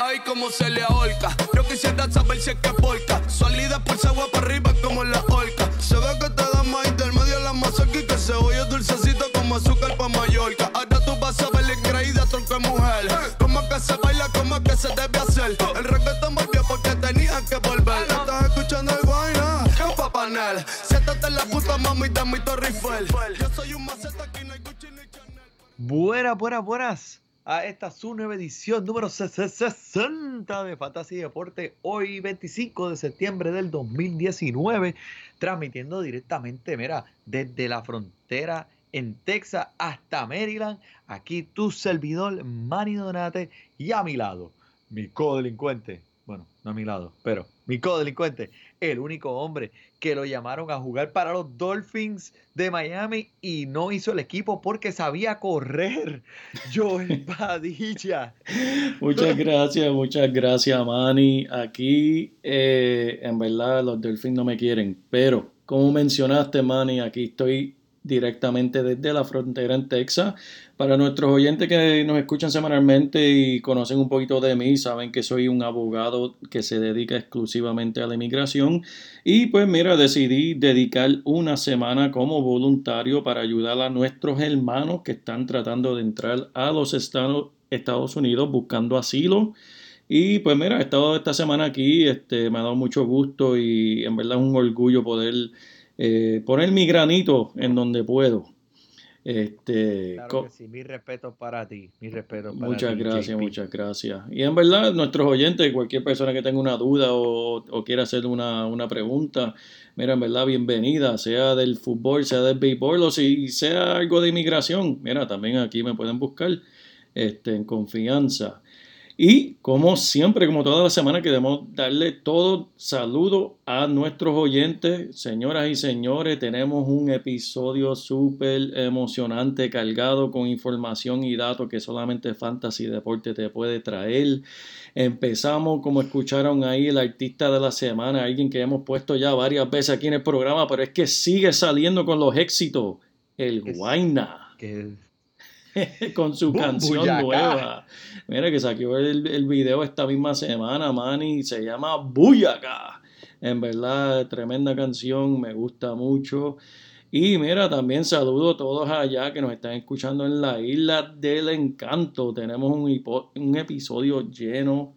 Ay, como se le ahorca. Yo quisiera saber si es que porca. Salida por agua para arriba como la orca. Se ve que te da más intermedio la masa aquí que se oye dulcecito como azúcar pa' Mallorca. Ahora tú vas a ver la increíble tronco de mujer. Como que se baila, como que se debe hacer. El reggaetón volvió porque tenía que volver. Estás escuchando el vaina, campa panel. Siéntate en la puta mami, dame mi torre Yo soy un maceta Buenas, buenas, buenas. A esta su nueva edición número 60 de Fantasy Deporte, hoy 25 de septiembre del 2019, transmitiendo directamente, mira, desde la frontera en Texas hasta Maryland. Aquí tu servidor, Manny Donate, y a mi lado, mi codelincuente. Bueno, no a mi lado, pero mi codelincuente, el único hombre que lo llamaron a jugar para los Dolphins de Miami y no hizo el equipo porque sabía correr. Joel Padilla. Muchas gracias, muchas gracias, Manny. Aquí, eh, en verdad, los Dolphins no me quieren, pero como mencionaste, Manny, aquí estoy directamente desde la frontera en Texas. Para nuestros oyentes que nos escuchan semanalmente y conocen un poquito de mí, saben que soy un abogado que se dedica exclusivamente a la inmigración. Y pues mira, decidí dedicar una semana como voluntario para ayudar a nuestros hermanos que están tratando de entrar a los Estados Unidos buscando asilo. Y pues mira, he estado esta semana aquí, este, me ha dado mucho gusto y en verdad es un orgullo poder eh, poner mi granito en donde puedo. Este, claro que sí, mi respeto para ti, mi respeto para Muchas gracias, muchas gracias. Y en verdad, nuestros oyentes, cualquier persona que tenga una duda o, quiera hacer una, pregunta, mira, en verdad, bienvenida, sea del fútbol, sea del béisbol o si sea algo de inmigración, mira, también aquí me pueden buscar este, en confianza. Y como siempre, como toda la semana, queremos darle todo saludo a nuestros oyentes. Señoras y señores, tenemos un episodio súper emocionante, cargado con información y datos que solamente Fantasy Deporte te puede traer. Empezamos, como escucharon ahí, el artista de la semana, alguien que hemos puesto ya varias veces aquí en el programa, pero es que sigue saliendo con los éxitos, el Guaina. con su canción nueva. Mira que saqué el, el, video esta misma semana, Manny, se llama Buyaka. En verdad, tremenda canción, me gusta mucho. Y mira, también saludo a todos allá que nos están escuchando en la isla del encanto. Tenemos un, un episodio lleno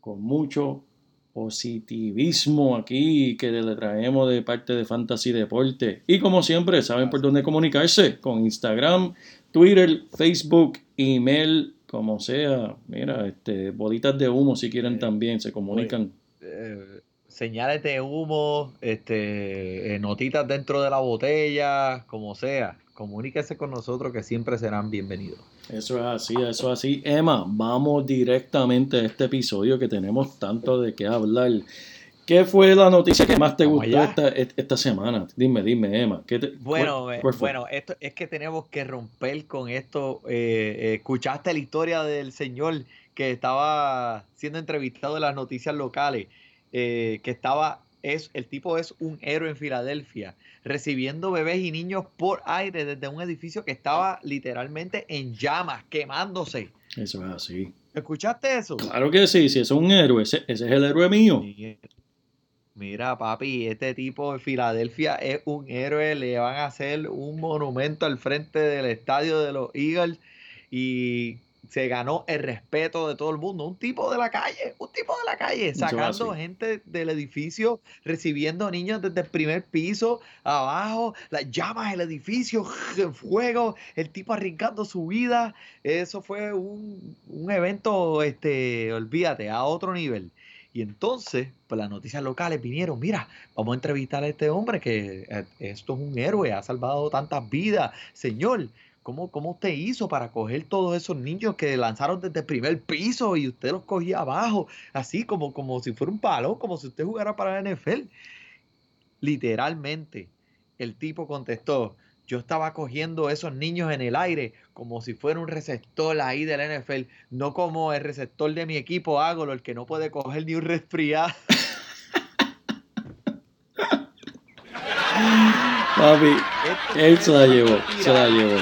con mucho positivismo aquí que le traemos de parte de Fantasy Deporte. Y como siempre, saben por dónde comunicarse, con Instagram, Twitter, Facebook, email, como sea. Mira, este, bolitas de humo si quieren también, se comunican. Eh, señales de humo, este, eh, notitas dentro de la botella, como sea. Comuníquese con nosotros que siempre serán bienvenidos. Eso es así, eso es así. Emma, vamos directamente a este episodio que tenemos tanto de qué hablar. ¿Qué fue la noticia que más te gustó esta, esta, semana? Dime, dime, Emma. bueno, bueno, esto es que tenemos que romper con esto. Eh, eh, ¿Escuchaste la historia del señor que estaba siendo entrevistado en las noticias locales? Eh, que estaba, es, el tipo es un héroe en Filadelfia recibiendo bebés y niños por aire desde un edificio que estaba literalmente en llamas, quemándose. Eso es así. ¿Escuchaste eso? Claro que sí, si es un héroe, ese, es el héroe mío. Mira, papi, este tipo de Filadelfia es un héroe, le van a hacer un monumento al frente del estadio de los Eagles y se ganó el respeto de todo el mundo. Un tipo de la calle, un tipo de la calle, sacando gente del edificio, recibiendo niños desde el primer piso, abajo, las llamas del edificio, en fuego, el tipo arriesgando su vida. Eso fue un, evento, este, olvídate, a otro nivel. Y entonces, pues las noticias locales vinieron, mira, vamos a entrevistar a este hombre que eh, esto es un héroe, ha salvado tantas vidas. Señor, ¿cómo, cómo usted hizo para coger todos esos niños que lanzaron desde el primer piso y usted los cogía abajo, así como, como si fuera un palo, como si usted jugara para la NFL? Literalmente, el tipo contestó, yo estaba cogiendo esos niños en el aire como si fuera un receptor ahí del NFL, no como el receptor de mi equipo Ágolo, el que no puede coger ni un resfriado. Papi, él se la llevó, se la llevó.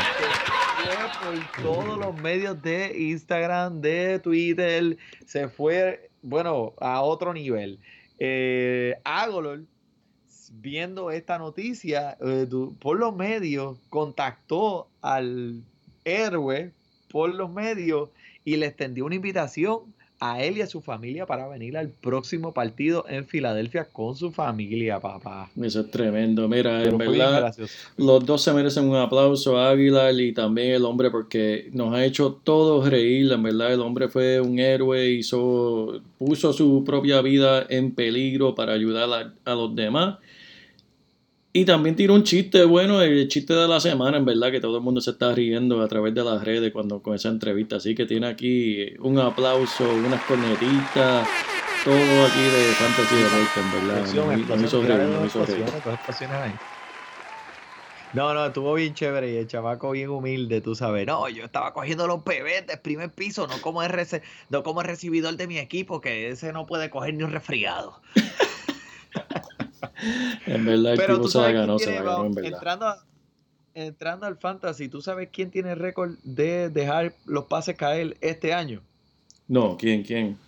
Por todos los medios de Instagram, de Twitter, se fue, bueno, a otro nivel. Eh, Agolor viendo esta noticia eh, por los medios, contactó al héroe por los medios y le extendió una invitación a él y a su familia para venir al próximo partido en Filadelfia con su familia, papá. Eso es tremendo. Mira, en verdad, los dos se merecen un aplauso, Águila y también el hombre, porque nos ha hecho todos reír. En verdad, el hombre fue un héroe, hizo, puso su propia vida en peligro para ayudar a los demás. Y también tiró un chiste bueno, el chiste de la semana, en verdad, que todo el mundo se está riendo a través de las redes cuando con esa entrevista. Así que tiene aquí un aplauso, unas cornetitas, todo aquí de fantasy de en verdad. No, no, estuvo bien chévere y el chavaco bien humilde, tú sabes. No, yo estaba cogiendo los bebés del primer piso, no como el, no como el recibidor de mi equipo, que ese no puede coger ni un resfriado. en verdad, el tipo se la ganó, se la ganó, en verdad. Entrando, entrando al fantasy, ¿tú sabes quién tiene el récord de dejar los pases caer este año? No, ¿quién? ¿Quién?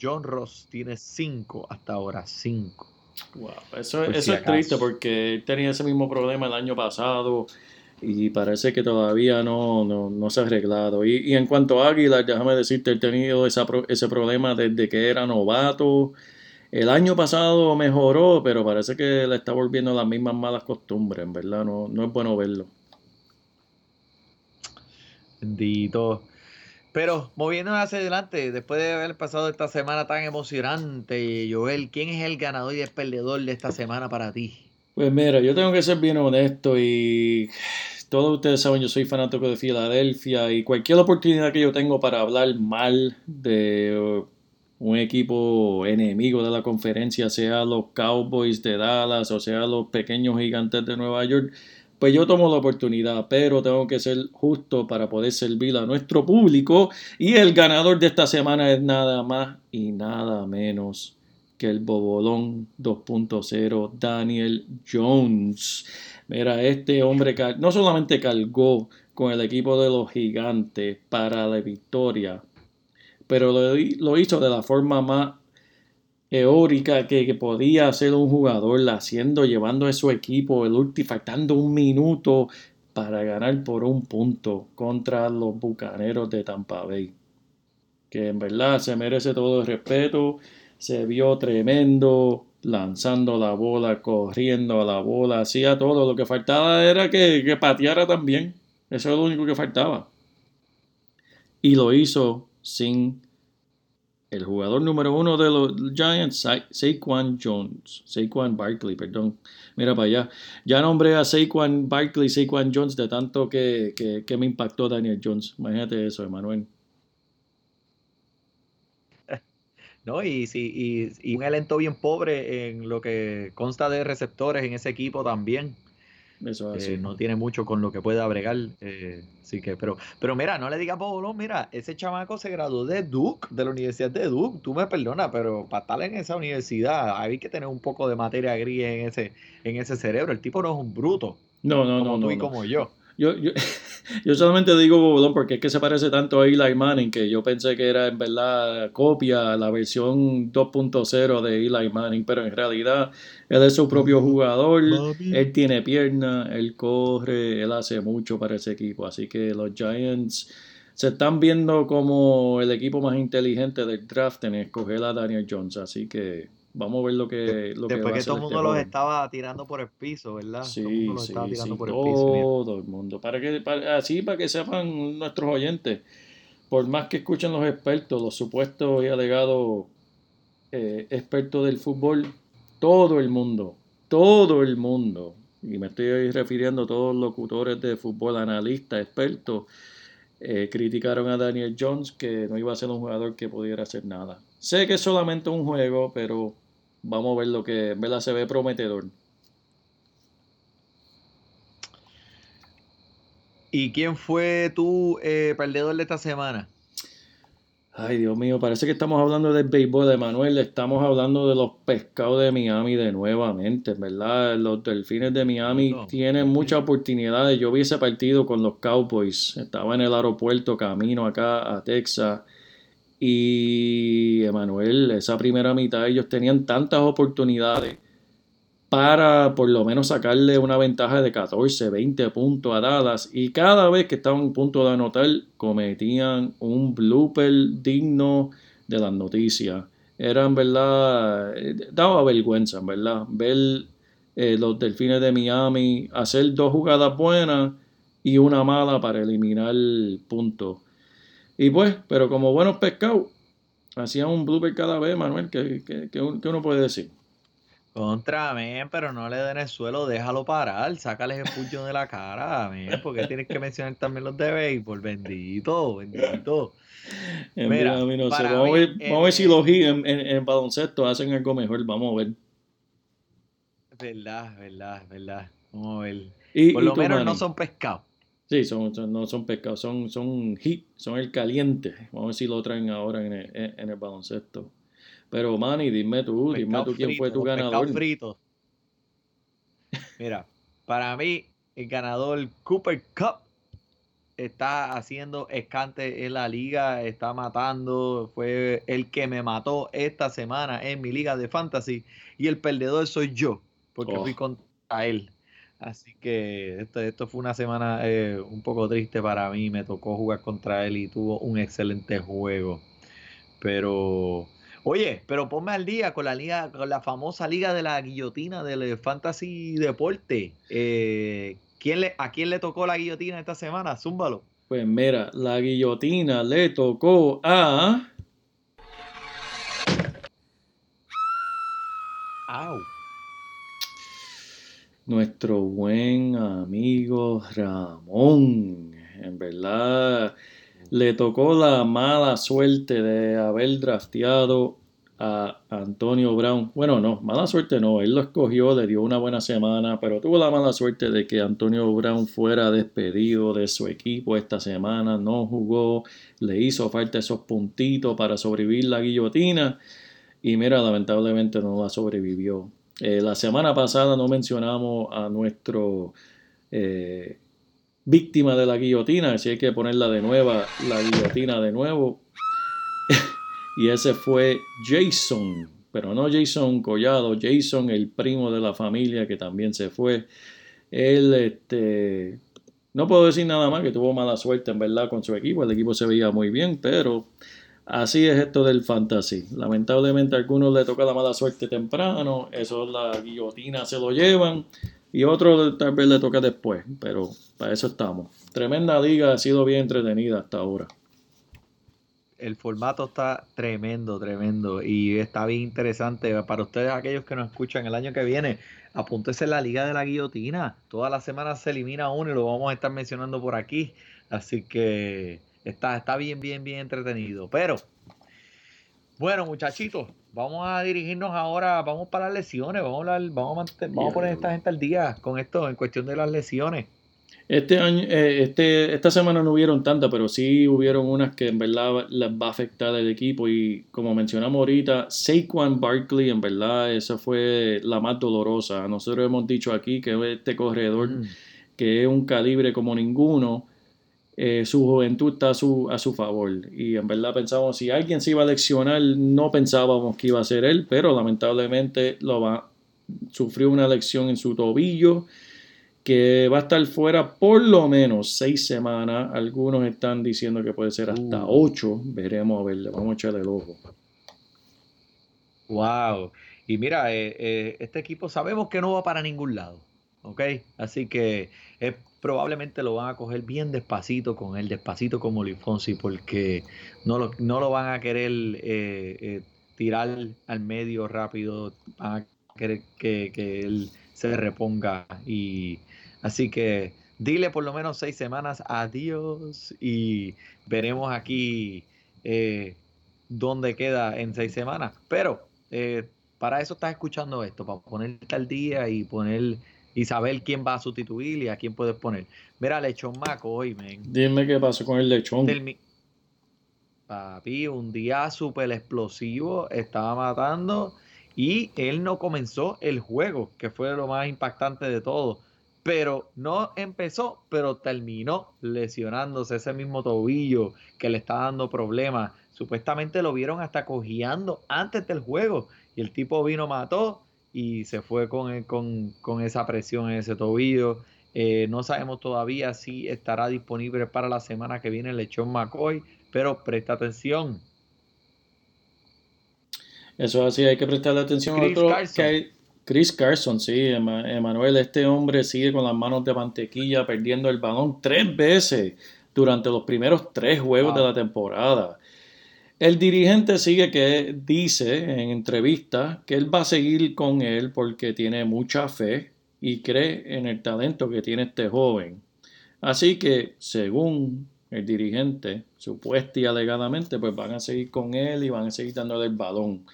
John Ross tiene cinco hasta ahora, cinco. Wow, eso, eso es triste porque tenía ese mismo problema el año pasado y parece que todavía no, no, no se ha arreglado. Y, y, en cuanto a Águila, déjame decirte, he tenido esa, ese problema desde que era novato el año pasado mejoró, pero parece que le está volviendo las mismas malas costumbres, en verdad, no, no es bueno verlo. Bendito. Pero moviéndonos hacia adelante, después de haber pasado esta semana tan emocionante, Joel, ¿quién es el ganador y el perdedor de esta semana para ti? Pues mira, yo tengo que ser bien honesto y todos ustedes saben, yo soy fanático de Filadelfia y cualquier oportunidad que yo tengo para hablar mal de un equipo enemigo de la conferencia, sea los Cowboys de Dallas o sea los pequeños gigantes de Nueva York, pues yo tomo la oportunidad, pero tengo que ser justo para poder servir a nuestro público. Y el ganador de esta semana es nada más y nada menos que el Bobolón 2.0 Daniel Jones. Mira, este hombre no solamente cargó con el equipo de los gigantes para la victoria, pero lo, hizo de la forma más eórica que, podía hacer un jugador, haciendo, llevando a su equipo, el último, faltando un minuto para ganar por un punto contra los Bucaneros de Tampa Bay. Que en verdad se merece todo el respeto, se vio tremendo, lanzando la bola, corriendo a la bola, hacía todo. Lo que faltaba era que, que pateara también. Eso es lo único que faltaba. Y lo hizo sin el jugador número uno de los Giants, Saquon Jones. Saquon Barkley, perdón. Mira para allá. Ya nombré a Saquon Barkley, Saquon Jones, de tanto que, que, me impactó Daniel Jones. Imagínate eso, Emanuel. No, y, y, y un elenco bien pobre en lo que consta de receptores en ese equipo también. Eso eh, no tiene mucho con lo que pueda bregar. Eh, que, pero, pero mira, no le digas Bobolón, mira, ese chamaco se graduó de Duke, de la Universidad de Duke. Tú me perdonas, pero para estar en esa universidad hay que tener un poco de materia gris en ese, en ese cerebro. El tipo no es un bruto. No, no, como no. Tú y como yo. Yo, yo, yo solamente digo Bobolón porque es que se parece tanto a Eli Manning que yo pensé que era en verdad copia, la versión 2.0 de Eli Manning, pero en realidad él es su propio jugador, él tiene pierna, él corre, él hace mucho para ese equipo, así que los Giants se están viendo como el equipo más inteligente del draft en escoger a Daniel Jones, así que Vamos a ver lo que. Lo Después que, todo el este mundo los estaba tirando por el piso, ¿verdad? Sí, todo el mundo sí, estaba tirando por el piso. Todo el mundo. Para que, así, para que sepan nuestros oyentes, por más que escuchen los expertos, los supuestos y alegados eh, expertos del fútbol, todo el mundo, todo el mundo, y me estoy refiriendo a todos los locutores de fútbol, analistas, expertos, eh, criticaron a Daniel Jones que no iba a ser un jugador que pudiera hacer nada. Sé que es solamente un juego, pero vamos a ver lo que verdad se ve prometedor. ¿Y quién fue tu eh, perdedor de esta semana? Ay, Dios mío, parece que estamos hablando del béisbol de Manuel. Estamos hablando de los pescados de Miami de nuevamente, ¿verdad? Los delfines de Miami tienen muchas oportunidades. Yo vi ese partido con los Cowboys. Estaba en el aeropuerto camino acá a Texas. Y, Emanuel, esa primera mitad ellos tenían tantas oportunidades para por lo menos sacarle una ventaja de 14, 20 puntos a Dallas y cada vez que estaban a punto de anotar cometían un blooper digno de las noticias. Era en verdad, eh, daba vergüenza en verdad ver eh, los delfines de Miami hacer dos jugadas buenas y una mala para eliminar puntos. Y pues, pero como buenos pescados, hacían un blooper cada vez, Manuel, que uno puede decir? Contra, men, pero no le den el suelo, déjalo parar, sácales el puño de la cara, men, porque tienes que mencionar también los de béisbol, bendito, bendito. Mira, vamos, a ver, vamos, a ver, si los en, en, baloncesto hacen algo mejor, vamos a ver. Verdad, verdad, verdad, vamos a ver. Por lo menos no son pescados. Sí, son, no son pescados, son, son hit, son el caliente. Vamos a ver si lo traen ahora en en el baloncesto. Pero Manny, dime tú, dime tú quién fue tu ganador. Frito. Mira, para mí el ganador Cooper Cup está haciendo escante en la liga, está matando, fue el que me mató esta semana en mi liga de fantasy y el perdedor soy yo, porque fui oh. contra él. Así que esto, esto fue una semana eh, un poco triste para mí, me tocó jugar contra él y tuvo un excelente juego. Pero Oye, pero ponme al día con la liga, con la famosa liga de la guillotina del fantasy deporte. Eh, ¿quién le, ¿A quién le tocó la guillotina esta semana? Zúmbalo. Pues mira, la guillotina le tocó a. Au. Nuestro buen amigo Ramón. En verdad, le tocó la mala suerte de haber drafteado a Antonio Brown. Bueno, no, mala suerte no, él lo escogió, le dio una buena semana, pero tuvo la mala suerte de que Antonio Brown fuera despedido de su equipo esta semana, no jugó, le hizo falta esos puntitos para sobrevivir la guillotina y mira, lamentablemente no la sobrevivió. Eh, la semana pasada no mencionamos a nuestro eh, víctima de la guillotina, así hay que ponerla de nuevo, la guillotina de nuevo. y ese fue Jason, pero no Jason Collado, Jason el primo de la familia que también se fue. Él, este, no puedo decir nada más que tuvo mala suerte en verdad con su equipo, el equipo se veía muy bien, pero así es esto del fantasy. Lamentablemente a algunos le toca la mala suerte temprano, eso la guillotina se lo llevan y otro tal vez le toca después, pero para eso estamos. Tremenda liga, ha sido bien entretenida hasta ahora. El formato está tremendo, tremendo y está bien interesante. Para ustedes, aquellos que nos escuchan el año que viene, apúntese en la Liga de la Guillotina. Todas las semanas se elimina uno y lo vamos a estar mencionando por aquí. Así que está, está bien, bien, bien entretenido. Pero, bueno, muchachitos, vamos a dirigirnos ahora, vamos para las lesiones, vamos a, vamos a, vamos a poner a esta gente al día con esto en cuestión de las lesiones. Este año, eh, este, esta semana no hubieron tantas, pero sí hubieron unas que en verdad las va a afectar el equipo. Y como mencionamos ahorita, Saquon Barkley, en verdad, esa fue la más dolorosa. Nosotros hemos dicho aquí que este corredor, mm. que es un calibre como ninguno, eh, su juventud está a su, a su favor. Y en verdad pensamos, si alguien se iba a leccionar, no pensábamos que iba a ser él, pero lamentablemente lo va, sufrió una lección en su tobillo que va a estar fuera por lo menos seis semanas. Algunos están diciendo que puede ser hasta uh. ocho. Veremos a ver, vamos a echarle el ojo. Wow. Y mira, eh, eh, este equipo sabemos que no va para ningún lado. ¿Ok? Así que eh, probablemente lo van a coger bien despacito con él, despacito como Lifonsi, porque no lo, no lo van a querer tirar al medio rápido a querer que, que él se reponga. Y así que dile por lo menos seis semanas adiós y veremos aquí eh, dónde queda en seis semanas. Pero eh, para eso estás escuchando esto, para ponerte al día y poner y saber quién va a sustituir y a quién puedes poner. Mira, Lechón Maco hoy, men. Dime qué pasó con el lechón. Papi, un día súper explosivo, estaba matando y él no comenzó el juego, que fue lo más impactante de todo. Pero no empezó, pero terminó lesionándose ese mismo tobillo que le está dando problemas. Supuestamente lo vieron hasta cojeando antes del juego. Y el tipo vino, mató y se fue con, con, con esa presión en ese tobillo. Eh, no sabemos todavía si estará disponible para la semana que viene el lechón McCoy pero presta atención. Eso así, hay que prestarle atención a otro que hay. Chris Carson, sí, Emanuel, este hombre sigue con las manos de mantequilla perdiendo el balón tres veces durante los primeros tres juegos de la temporada. El dirigente sigue que dice en entrevistas que él va a seguir con él porque tiene mucha fe y cree en el talento que tiene este joven. Así que, según el dirigente, supuesta y alegadamente, pues van a seguir con él y van a seguir dándole el balón.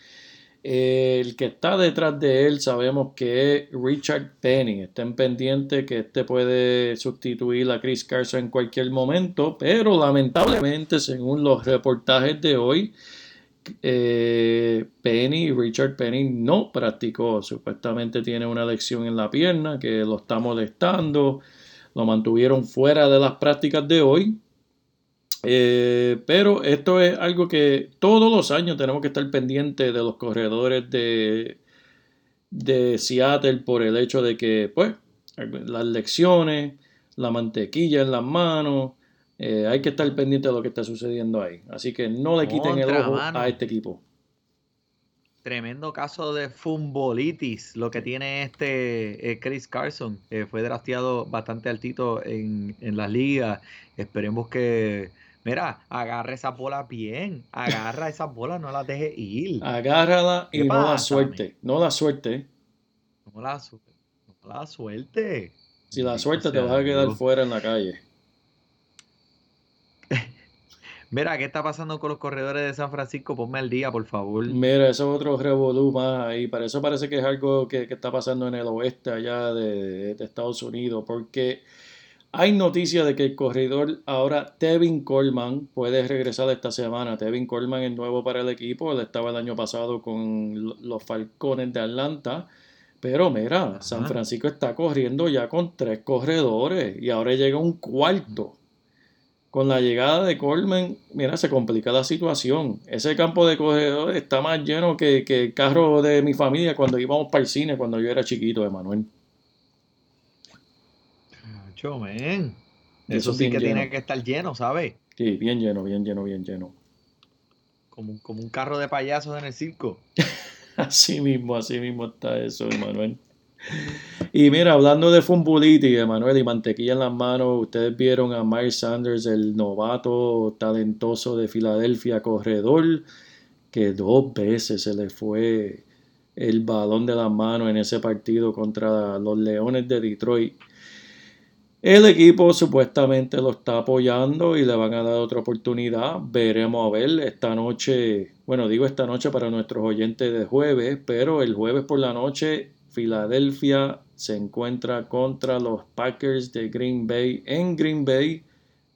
El que está detrás de él sabemos que es Richard Penny. Estén pendientes que este puede sustituir a Chris Carson en cualquier momento, pero lamentablemente, según los reportajes de hoy, eh, Penny, Richard Penny no practicó. Supuestamente tiene una lección en la pierna que lo está molestando. Lo mantuvieron fuera de las prácticas de hoy. Eh, pero esto es algo que todos los años tenemos que estar pendientes de los corredores de, de Seattle por el hecho de que, pues, las lecciones, la mantequilla en las manos, eh, hay que estar pendiente de lo que está sucediendo ahí. Así que no le quiten el ojo a este equipo. Tremendo caso de fumbolitis, lo que tiene este eh, Chris Carson. fue drafteado bastante altito en, en las ligas. Esperemos que Mira, agarra esa bola bien. Agarra esa bola, no la deje ir. Agárrala y no la suerte. No la suerte. No la, no la suerte. Si la suerte te vas a quedar fuera en la calle. Mira, ¿qué está pasando con los corredores de San Francisco? Ponme al día, por favor. Mira, eso es otro revolú más ahí. Para eso parece que es algo que, está pasando en el oeste allá de, de Estados Unidos. Porque hay noticias de que el corredor ahora Tevin Coleman puede regresar esta semana. Tevin Coleman es nuevo para el equipo. Él estaba el año pasado con los Falcones de Atlanta. Pero mira, San Francisco está corriendo ya con tres corredores y ahora llega un cuarto. Con la llegada de Coleman, mira, se complica la situación. Ese campo de corredores está más lleno que, que el carro de mi familia cuando íbamos para el cine, cuando yo era chiquito, Emanuel. Eso, sí que tiene que estar lleno, ¿sabes? Sí, bien lleno, bien lleno, bien lleno. Como, como un carro de payasos en el circo. así mismo, así mismo está eso, Emanuel. Y mira, hablando de Fumbuliti, Emanuel, y mantequilla en las manos, ustedes vieron a Mike Sanders, el novato talentoso de Filadelfia, corredor, que dos veces se le fue el balón de las manos en ese partido contra los Leones de Detroit. El equipo supuestamente lo está apoyando y le van a dar otra oportunidad. Veremos a ver esta noche, bueno, digo esta noche para nuestros oyentes de jueves, pero el jueves por la noche Filadelfia se encuentra contra los Packers de Green Bay en Green Bay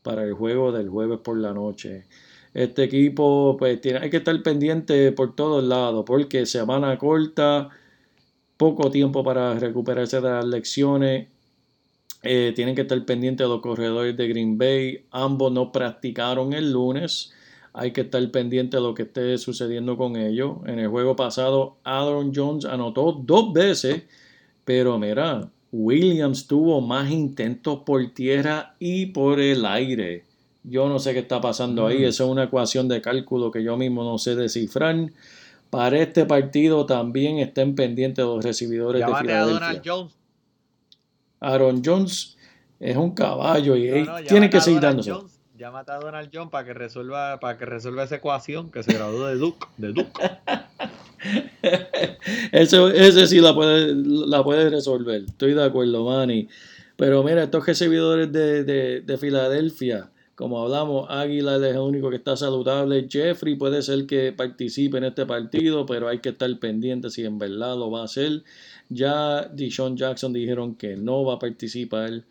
para el juego del jueves por la noche. Este equipo pues tiene, hay que estar pendiente por todos lados porque semana corta, poco tiempo para recuperarse de las lecciones eh, tienen que estar pendientes de los corredores de Green Bay. Ambos no practicaron el lunes. Hay que estar pendiente de lo que esté sucediendo con ellos. En el juego pasado, Aaron Jones anotó dos veces. Pero mira, Williams tuvo más intentos por tierra y por el aire. Yo no sé qué está pasando ahí. Mm. Esa es una ecuación de cálculo que yo mismo no sé descifrar. Para este partido también estén pendientes los recibidores de Filadelfia. Aaron Jones es un caballo y tiene que seguir dándose. Llámate a Donald John para que resuelva, para que resuelva esa ecuación que se graduó de Duke, de Duke. ese, sí la puede, la puede resolver. Estoy de acuerdo, Manny. Pero mira, estos recibidores de, de, de Filadelfia, como hablamos, Águila es el único que está saludable. Jeffrey puede ser que participe en este partido, pero hay que estar pendiente si en verdad lo va a hacer. Ya Dishon Jackson dijeron que no va a participar.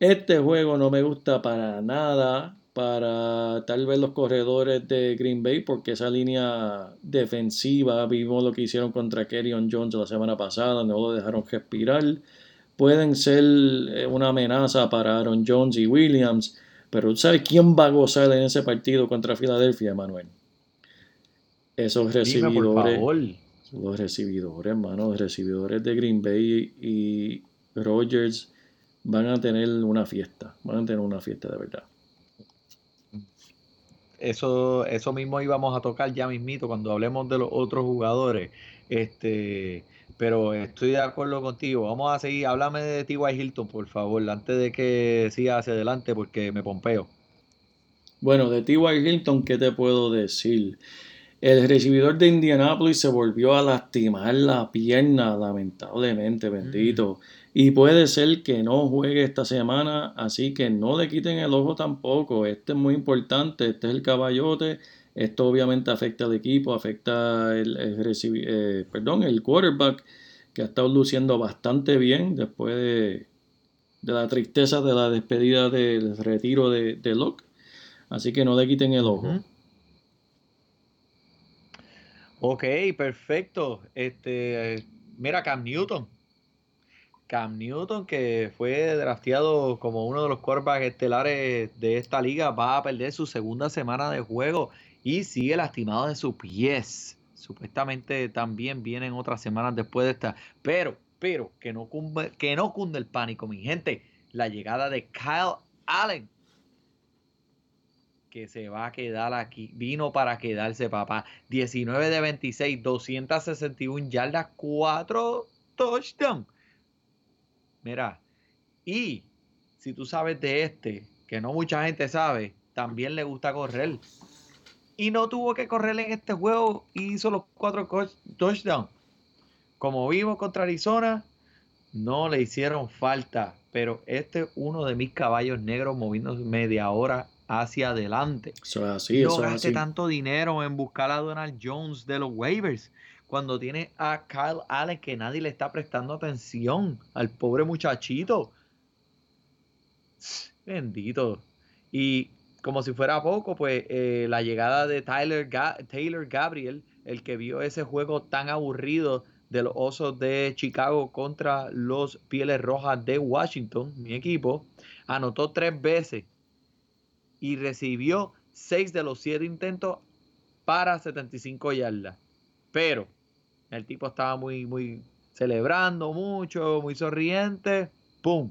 Este juego no me gusta para nada para tal vez los corredores de Green Bay, porque esa línea defensiva, vimos lo que hicieron contra Kerryon Jones la semana pasada, no lo dejaron respirar. Pueden ser eh, una amenaza para Aaron Jones y Williams. Pero ¿sabes quién va a gozar en ese partido contra Filadelfia, Manuel? Esos recibidores. Los recibidores, hermano, los recibidores de Green Bay y Rogers van a tener una fiesta. Van a tener una fiesta de verdad. Eso, eso mismo íbamos a tocar ya mismito cuando hablemos de los otros jugadores. Este, pero estoy de acuerdo contigo. Vamos a seguir. Háblame de T.Y. Hilton, por favor, antes de que siga hacia adelante, porque me pompeo. Bueno, de T.Y. Hilton, ¿qué te puedo decir? El recibidor de Indianapolis se volvió a lastimar la pierna, lamentablemente, bendito. Y puede ser que no juegue esta semana, así que no le quiten el ojo tampoco. Este es muy importante, este es el caballote. Esto obviamente afecta al equipo, afecta el, eh, perdón, el quarterback que ha estado luciendo bastante bien después de, la tristeza de la despedida del retiro de, de Locke. Así que no le quiten el ojo. Ok, perfecto. Este, mira, Cam Newton. Cam Newton, que fue drafteado como uno de los quarterbacks estelares de esta liga, va a perder su segunda semana de juego y sigue lastimado de sus pies. Supuestamente también vienen otras semanas después de esta. Pero, pero, que no, cunde, que no cunde el pánico, mi gente. La llegada de Kyle Allen. Que se va a quedar aquí. Vino para quedarse, papá. 19 de 26, 261 yardas, 4 touchdowns. Mira, y si tú sabes de este, que no mucha gente sabe, también le gusta correr y no tuvo que correr en este juego y hizo los cuatro touchdowns. Como vimos contra Arizona, no le hicieron falta, pero este es uno de mis caballos negros moviendo media hora hacia adelante. Eso es así, no gaste tanto dinero en buscar a Donald Jones de los waivers cuando tiene a Kyle Allen que nadie le está prestando atención al pobre muchachito. Bendito. Y como si fuera poco, pues eh, la llegada de Tyler Taylor Gabriel, el que vio ese juego tan aburrido de los Osos de Chicago contra los Pieles Rojas de Washington, mi equipo, anotó tres veces y recibió seis de los siete intentos para 75 yardas. Pero el tipo estaba muy, muy celebrando mucho, muy sonriente. ¡Pum!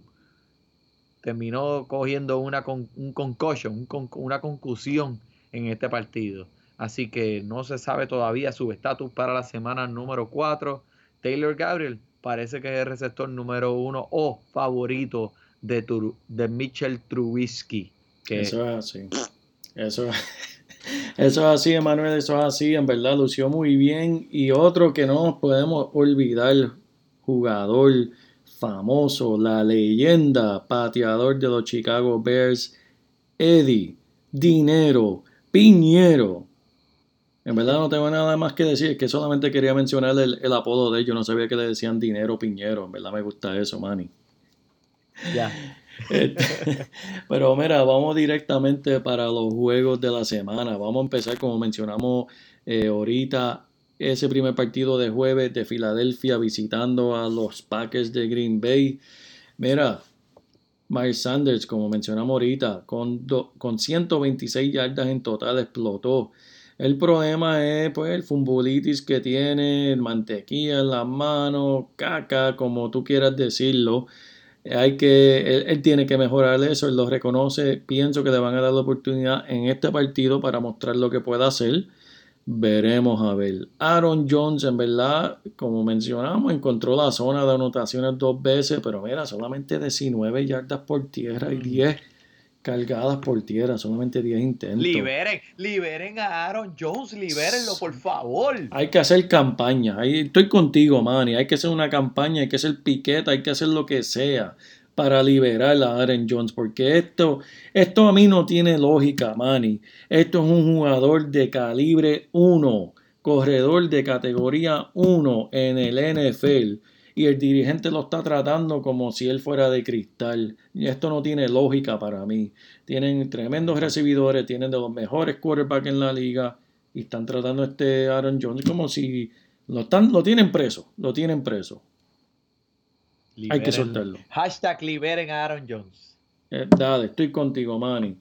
terminó cogiendo una con, un concussion, una concusión en este partido. Así que no se sabe todavía su estatus para la semana número 4. Taylor Gabriel parece que es el receptor número 1 o favorito de, de Mitchell Trubisky. Eso es así. Eso, eso es así, Emanuel. Eso es así. En verdad lució muy bien. Y otro que no nos podemos olvidar, jugador famoso, la leyenda, pateador de los Chicago Bears, Eddie, Dinero, Piñero. En verdad no tengo nada más que decir, que solamente quería mencionar el, apodo de ellos, no sabía que le decían Dinero Piñero, en verdad me gusta eso, Manny. Ya. pero mira, vamos directamente para los juegos de la semana. Vamos a empezar, como mencionamos eh, ahorita, ese primer partido de jueves de Filadelfia visitando a los Packers de Green Bay. Mira, Miles Sanders, como mencionamos ahorita, con, con 126 yardas en total explotó. El problema es pues el fumbulitis que tiene, mantequilla en las manos, caca, como tú quieras decirlo. Hay que, él, él, tiene que mejorar eso, él lo reconoce. Pienso que le van a dar la oportunidad en este partido para mostrar lo que pueda hacer. Veremos a ver. Aaron Jones, en verdad, como mencionamos, encontró la zona de anotaciones dos veces, pero mira, solamente 19 yardas por tierra y 10 cargadas por tierra, solamente 10 intentos. Liberen, liberen a Aaron Jones, libérenlo, por favor. Hay que hacer campaña. Estoy contigo, Manny. Hay que hacer una campaña, hay que hacer piqueta, hay que hacer lo que sea para liberar a Aaron Jones. Porque esto, esto a mí no tiene lógica, Manny. Esto es un jugador de calibre 1, corredor de categoría 1 en el NFL y el dirigente lo está tratando como si él fuera de cristal. Y esto no tiene lógica para mí. Tienen tremendos recibidores, tienen de los mejores quarterbacks en la liga y están tratando a este Aaron Jones como si lo, están, lo tienen preso, lo tienen preso. Hay que soltarlo. Hashtag liberen a Aaron Jones. Eh, dale, estoy contigo, Manny.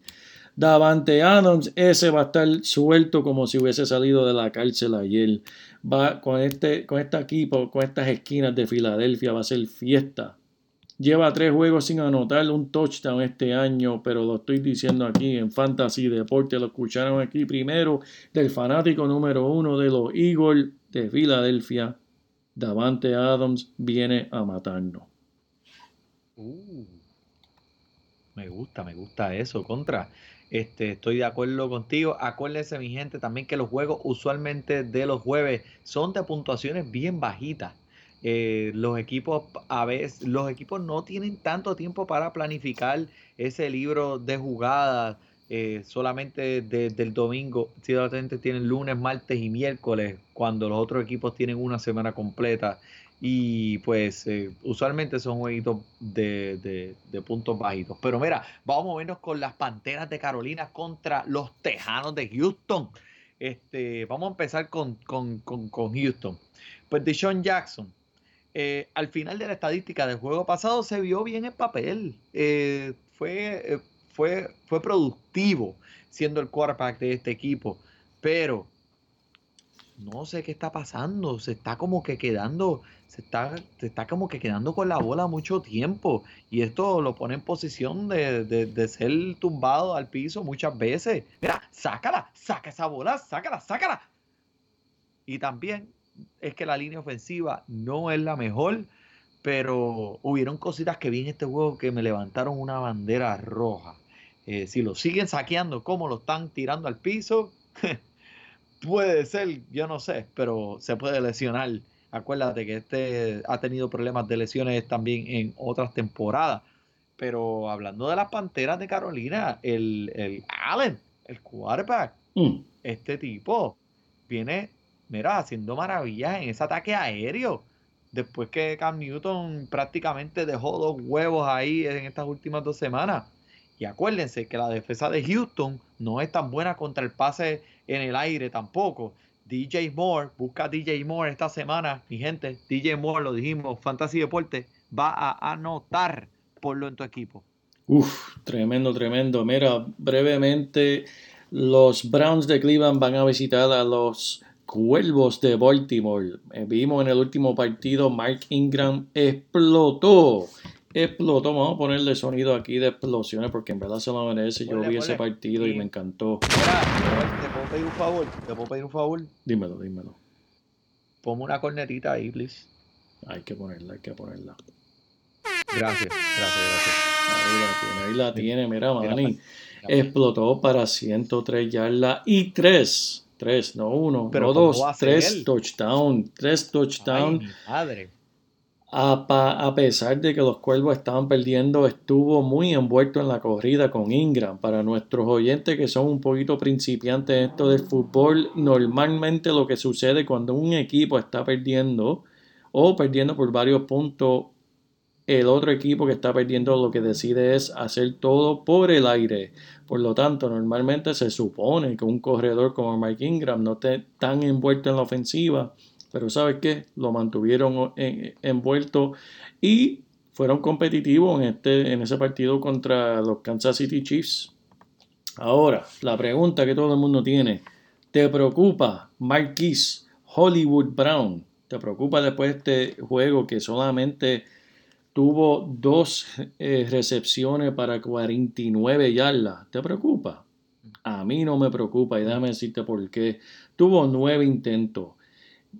Davante Adams, ese va a estar suelto como si hubiese salido de la cárcel ayer. Va con este, con este equipo, con estas esquinas de Filadelfia, va a ser fiesta. Lleva tres juegos sin anotar un touchdown este año, pero lo estoy diciendo aquí en Fantasy Deporte. Lo escucharon aquí primero del fanático número uno de los Eagles de Filadelfia. Davante Adams viene a matarnos. Uh, me gusta, me gusta eso. Contra. Este, estoy de acuerdo contigo. Acuérdense, mi gente, también que los juegos usualmente de los jueves son de puntuaciones bien bajitas. Eh, los equipos a veces, los equipos no tienen tanto tiempo para planificar ese libro de jugadas. Eh, solamente desde domingo, solamente tienen lunes, martes y miércoles, cuando los otros equipos tienen una semana completa. Y pues eh, usualmente son jueguitos de, puntos bajitos. Pero mira, vamos a movernos con las Panteras de Carolina contra los Tejanos de Houston. Este, vamos a empezar con, Houston. Pues Deshaun Jackson, eh, al final de la estadística del juego pasado se vio bien el papel. Eh, fue, fue, fue productivo siendo el quarterback de este equipo. Pero no sé qué está pasando. Se está como que quedando se está, está como que quedando con la bola mucho tiempo y esto lo pone en posición de, ser tumbado al piso muchas veces. Mira, sácala, saca esa bola, sácala, sácala. Y también es que la línea ofensiva no es la mejor, pero hubieron cositas que vi en este juego que me levantaron una bandera roja. Eh, si lo siguen saqueando como lo están tirando al piso, puede ser, yo no sé, pero se puede lesionar Acuérdate que este ha tenido problemas de lesiones también en otras temporadas. Pero hablando de las Panteras de Carolina, el, el Allen, el quarterback, mm. este tipo viene, mira, haciendo maravillas en ese ataque aéreo. Después que Cam Newton prácticamente dejó dos huevos ahí en estas últimas dos semanas. Y acuérdense que la defensa de Houston no es tan buena contra el pase en el aire tampoco. DJ Moore, busca DJ Moore esta semana, mi gente. DJ Moore, lo dijimos, Fantasy Deporte, va a anotar por lo en tu equipo. Uf, tremendo, tremendo. Mira, brevemente, los Browns de Cleveland van a visitar a los Cuervos de Baltimore. Eh, vimos en el último partido, Mark Ingram explotó explotó. Vamos a ponerle sonido aquí de explosiones porque en verdad se lo merece. Yo vi ese partido y me encantó. ¿te puedo pedir un favor? ¿Te puedo pedir un favor? Dímelo, dímelo. Ponme una cornetita ahí, please. Hay que ponerla, hay que ponerla. Gracias, gracias, gracias. Ahí la tiene, ahí la tiene, mira, Manny. Explotó para 103 yardas y 3. 3, no 1, no 2, 3 touchdowns. 3 touchdowns. Madre a, pesar de que los cuervos estaban perdiendo, estuvo muy envuelto en la corrida con Ingram. Para nuestros oyentes que son un poquito principiantes en esto del fútbol, normalmente lo que sucede cuando un equipo está perdiendo o perdiendo por varios puntos, el otro equipo que está perdiendo lo que decide es hacer todo por el aire. Por lo tanto, normalmente se supone que un corredor como Mike Ingram no esté tan envuelto en la ofensiva pero ¿sabes qué? Lo mantuvieron envuelto y fueron competitivos en, este, en ese partido contra los Kansas City Chiefs. Ahora, la pregunta que todo el mundo tiene, ¿te preocupa Marquise Hollywood Brown? ¿Te preocupa después de este juego que solamente tuvo dos eh, recepciones para 49 yardas? ¿Te preocupa? A mí no me preocupa y déjame decirte por qué. Tuvo nueve intentos.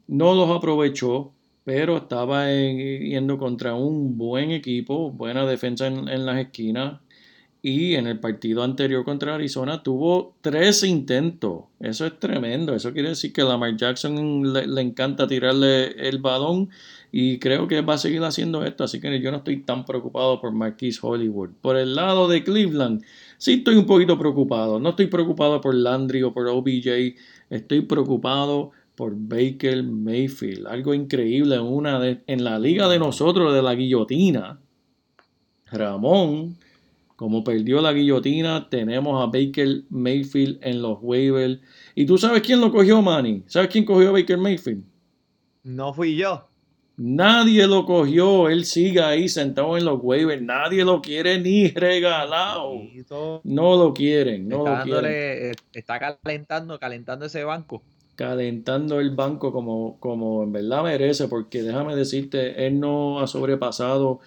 No los aprovechó, pero estaba yendo contra un buen equipo, buena defensa en, las esquinas y en el partido anterior contra Arizona tuvo tres intentos. Eso es tremendo. Eso quiere decir que a Lamar Jackson le, encanta tirarle el balón y creo que va a seguir haciendo esto. Así que yo no estoy tan preocupado por Marquise Hollywood. Por el lado de Cleveland, sí estoy un poquito preocupado. No estoy preocupado por Landry o por OBJ. Estoy preocupado por Baker Mayfield. Algo increíble en, una en la liga de nosotros de la guillotina. Ramón como perdió la guillotina, tenemos a Baker Mayfield en los waivers. ¿Y tú sabes quién lo cogió, Manny? ¿Sabes quién cogió a Baker Mayfield? No fui yo. Nadie lo cogió. Él sigue ahí sentado en los waivers. Nadie lo quiere ni regalado. No lo quieren. No está, lo quieren. Eh, está calentando, calentando ese banco. Calentando el banco como, como en verdad merece, porque déjame decirte, él no ha sobrepasado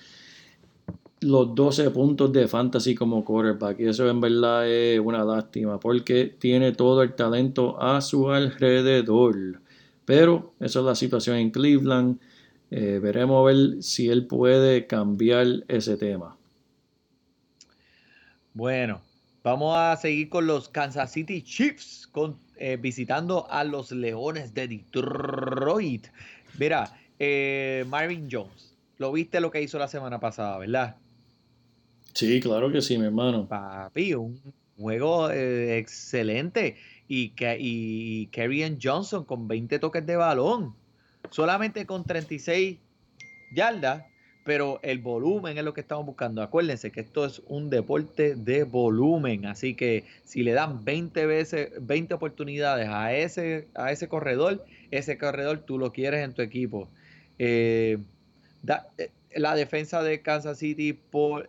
los 12 puntos de fantasy como quarterback. Y eso en verdad es una lástima porque tiene todo el talento a su alrededor. Pero esa es la situación en Cleveland. Eh, veremos a ver si él puede cambiar ese tema. Bueno, vamos a seguir con los Kansas City Chiefs eh, visitando a los Leones de Detroit. Mira, eh, Marvin Jones, lo viste lo que hizo la semana pasada, ¿verdad? Sí, claro que sí, mi hermano. Papi, un juego eh, excelente. Y, y Kerryon Johnson con 20 toques de balón. Solamente con 36 yardas, pero el volumen es lo que estamos buscando. Acuérdense que esto es un deporte de volumen, así que si le dan 20 veces, 20 oportunidades a ese, a ese corredor, ese corredor tú lo quieres en tu equipo. Eh, eh, la defensa de Kansas City por,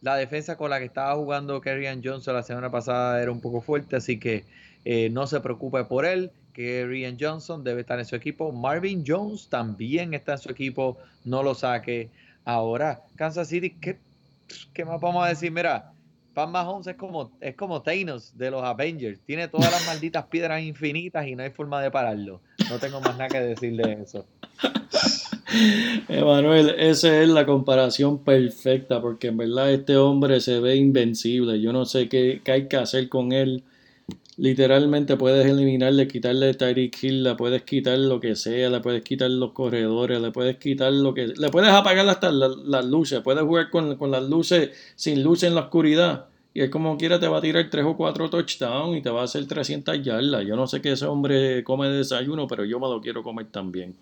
la defensa con la que estaba jugando Kerryon Johnson la semana pasada era un poco fuerte, así que eh, no se preocupe por él. Kerryon Johnson debe estar en su equipo. Marvin Jones también está en su equipo, no lo saque. Ahora, Kansas City, ¿qué, qué más vamos a decir? Mira, Pan Mahomes es como, es como Thanos de los Avengers. Tiene todas las malditas piedras infinitas y no hay forma de pararlo. No tengo más nada que decir de eso. Emanuel, esa es la comparación perfecta, porque en verdad este hombre se ve invencible. Yo no sé qué, hay que hacer con él. Literalmente puedes eliminarle, quitarle Tyreek Hill, le puedes quitar lo que sea, le puedes quitar los corredores, le puedes quitar lo que. Le puedes apagar hasta las, luces, puedes jugar con, con, las luces sin luz en la oscuridad. Y es como quiera te va a tirar 3 o 4 touchdowns y te va a hacer 300 yardas. Yo no sé qué ese hombre come de desayuno, pero yo me lo quiero comer también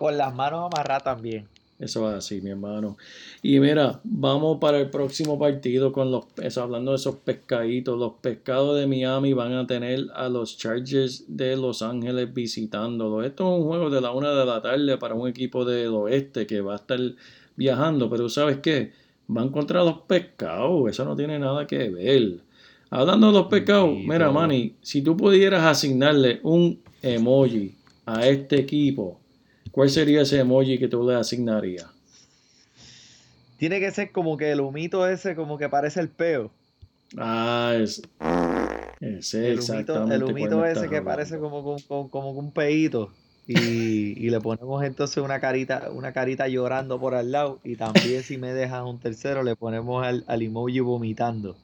con las manos amarradas también. Eso es así, mi hermano. Y mira, vamos para el próximo partido con los eso, hablando de esos pescaditos. Los pescados de Miami van a tener a los Chargers de Los Ángeles visitándolos. Esto es un juego de la una de la tarde para un equipo del oeste que va a estar viajando. Pero ¿sabes qué? Van contra los pescados. Eso no tiene nada que ver. Hablando de los pescados, mira, Manny, si tú pudieras asignarle un emoji a este equipo ¿Cuál sería ese emoji que tú le asignarías? Tiene que ser como que el humito ese, como que parece el peo. Ah, es. Ese, el humito, el humito ese que parece como, como, un peito. Y, y, le ponemos entonces una carita, una carita llorando por al lado. Y también si me dejan un tercero, le ponemos al, al emoji vomitando.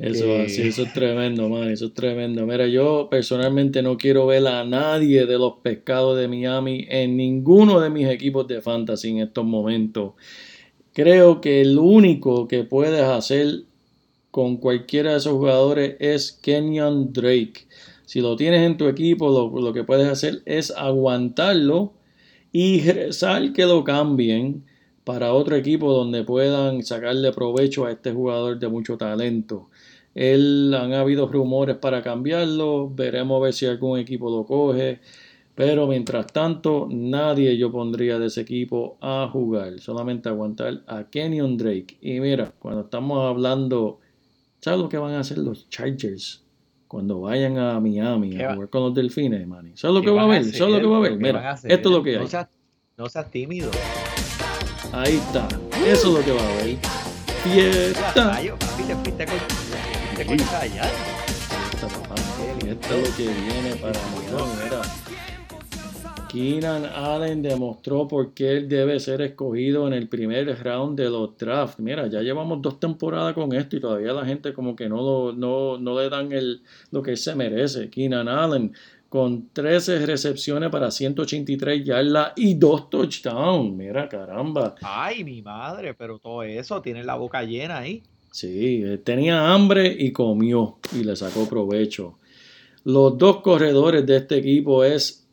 Eso, eso es tremendo, man, eso es tremendo. Mira, yo personalmente no quiero ver a nadie de los pescados de Miami en ninguno de mis equipos de fantasy en estos momentos. Creo que el único que puedes hacer con cualquiera de esos jugadores es Kenyon Drake. Si lo tienes en tu equipo, lo, lo que puedes hacer es aguantarlo y rezar que lo cambien para otro equipo donde puedan sacarle provecho a este jugador de mucho talento. Él, han habido rumores para cambiarlo, veremos a ver si algún equipo lo coge, pero mientras tanto nadie yo pondría de ese equipo a jugar, solamente aguantar a Kenyon Drake. Y mira, cuando estamos hablando, ¿sabes lo que van a hacer los Chargers? Cuando vayan a Miami a jugar con los delfines, man. ¿Sabes lo que va a ver? ¿Sabes lo que va a ver? Mira, esto es lo que hay. No seas tímido. Ahí está. Eso es lo que va a haber. Fiesta. Esto es lo que viene para. Mira. Keenan Allen demostró por qué él debe ser escogido en el primer round de los drafts. Mira, ya llevamos dos temporadas con esto y todavía la gente como que no, lo, no, no le dan el, lo que se merece. Keenan Allen con 13 recepciones para 183 yardas y dos touchdowns. Mira, caramba. Ay, mi madre, pero todo eso tiene la boca llena ahí. Sí, tenía hambre y comió y le sacó provecho. Los dos corredores de este equipo es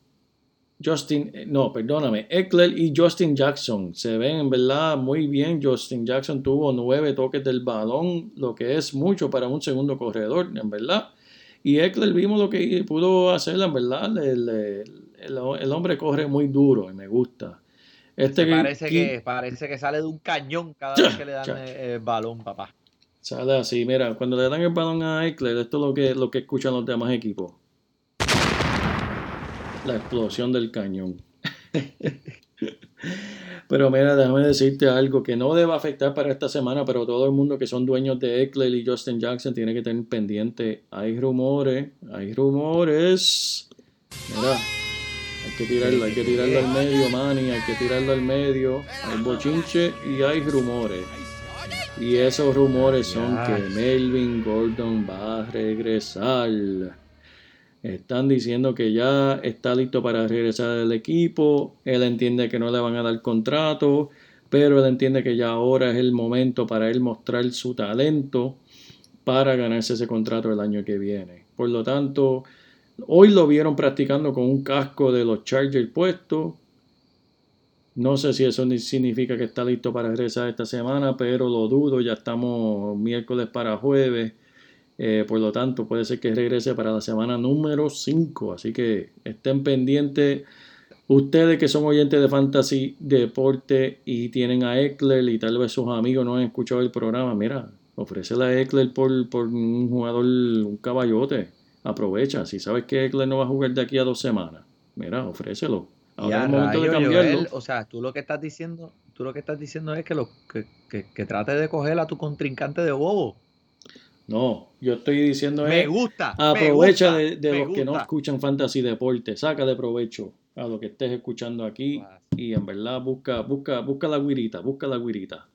Justin, no, perdóname, Eckler y Justin Jackson. Se ven en verdad muy bien. Justin Jackson tuvo nueve toques del balón, lo que es mucho para un segundo corredor, en verdad. Y Eckler vimos lo que pudo hacer, en verdad. El, hombre corre muy duro y me gusta. Este parece, que, parece que sale de un cañón cada vez que le dan el, balón, papá. Sale así, mira, cuando le dan el balón a Eckler, esto es lo que, lo que escuchan los demás equipos. La explosión del cañón. Pero mira, déjame decirte algo que no debe afectar para esta semana, pero todo el mundo que son dueños de Eckler y Justin Jackson tiene que tener pendiente. Hay rumores, hay rumores. Mira, hay que tirarlo, hay que tirarlo al medio, Manny, hay que tirarlo al medio. Hay bochinche y hay rumores. Y esos rumores son que Melvin Gordon va a regresar. Están diciendo que ya está listo para regresar al equipo. Él entiende que no le van a dar contrato, pero él entiende que ya ahora es el momento para él mostrar su talento para ganarse ese contrato el año que viene. Por lo tanto, hoy lo vieron practicando con un casco de los Chargers puesto. No sé si eso significa que está listo para regresar esta semana, pero lo dudo. Ya estamos miércoles para jueves. Eh, por lo tanto, puede ser que regrese para la semana número 5. Así que estén pendientes. Ustedes que son oyentes de Fantasy Deporte y tienen a Eckler y tal vez sus amigos no han escuchado el programa, mira, ofrécele a Eckler por, por un jugador, un caballote. Aprovecha. Si sabes que Eckler no va a jugar de aquí a dos semanas, mira, ofrécelo. Ahora es momento de cambiarlo. o sea, tú lo que estás diciendo, tú lo que estás diciendo es que, lo, que, que, que trate de coger a tu contrincante de bobo. No, yo estoy diciendo me gusta. Aprovecha de, los que no escuchan fantasy deporte, saca de provecho a lo que estés escuchando aquí y en verdad busca, busca, busca la guirita, busca la guirita.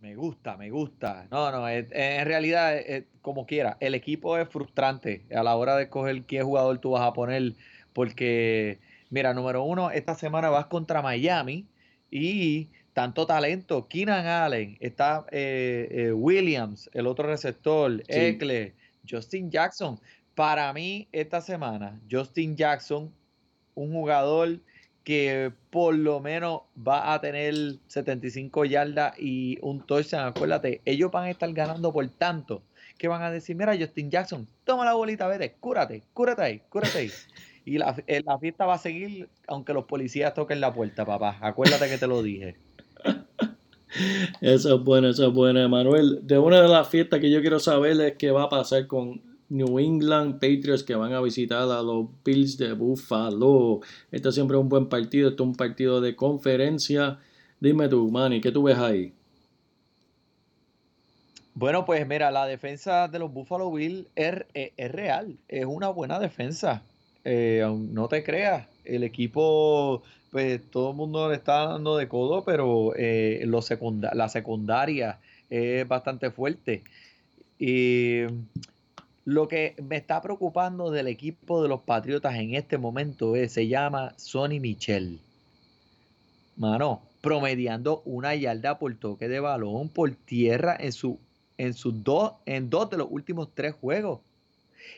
Me gusta, me gusta. No, no, en realidad, como quiera, el equipo es frustrante a la hora de escoger qué jugador tú vas a poner, porque, mira, número uno, esta semana vas contra Miami y tanto talento. Keenan Allen, está eh, eh, Williams, el otro receptor, Eckler, Justin Jackson. Para mí, esta semana, Justin Jackson, un jugador que por lo menos va a tener 75 yardas y un touchdown. Acuérdate, ellos van a estar ganando por tanto que van a decir, mira Justin Jackson, toma la bolita, vete, cúrate, cúrate ahí, cúrate ahí. Y la, eh, la fiesta va a seguir aunque los policías toquen la puerta, papá. Acuérdate que te lo dije. Eso es bueno, eso es bueno, Manuel. De una de las fiestas que yo quiero saber es qué va a pasar con New England Patriots que van a visitar a los Bills de Buffalo. Esto siempre es un buen partido, esto es un partido de conferencia. Dime tú, Manny, ¿qué tú ves ahí? Bueno, pues mira, la defensa de los Buffalo Bills es, real, es una buena defensa. Eh, no te creas, el equipo pues todo el mundo le está dando de codo, pero eh, la secundaria es bastante fuerte. Y lo que me está preocupando del equipo de los Patriotas en este momento es, se llama Sonny Michel. Mano, promediando una yarda por toque de balón por tierra en, su, en, sus dos, en dos de los últimos tres juegos.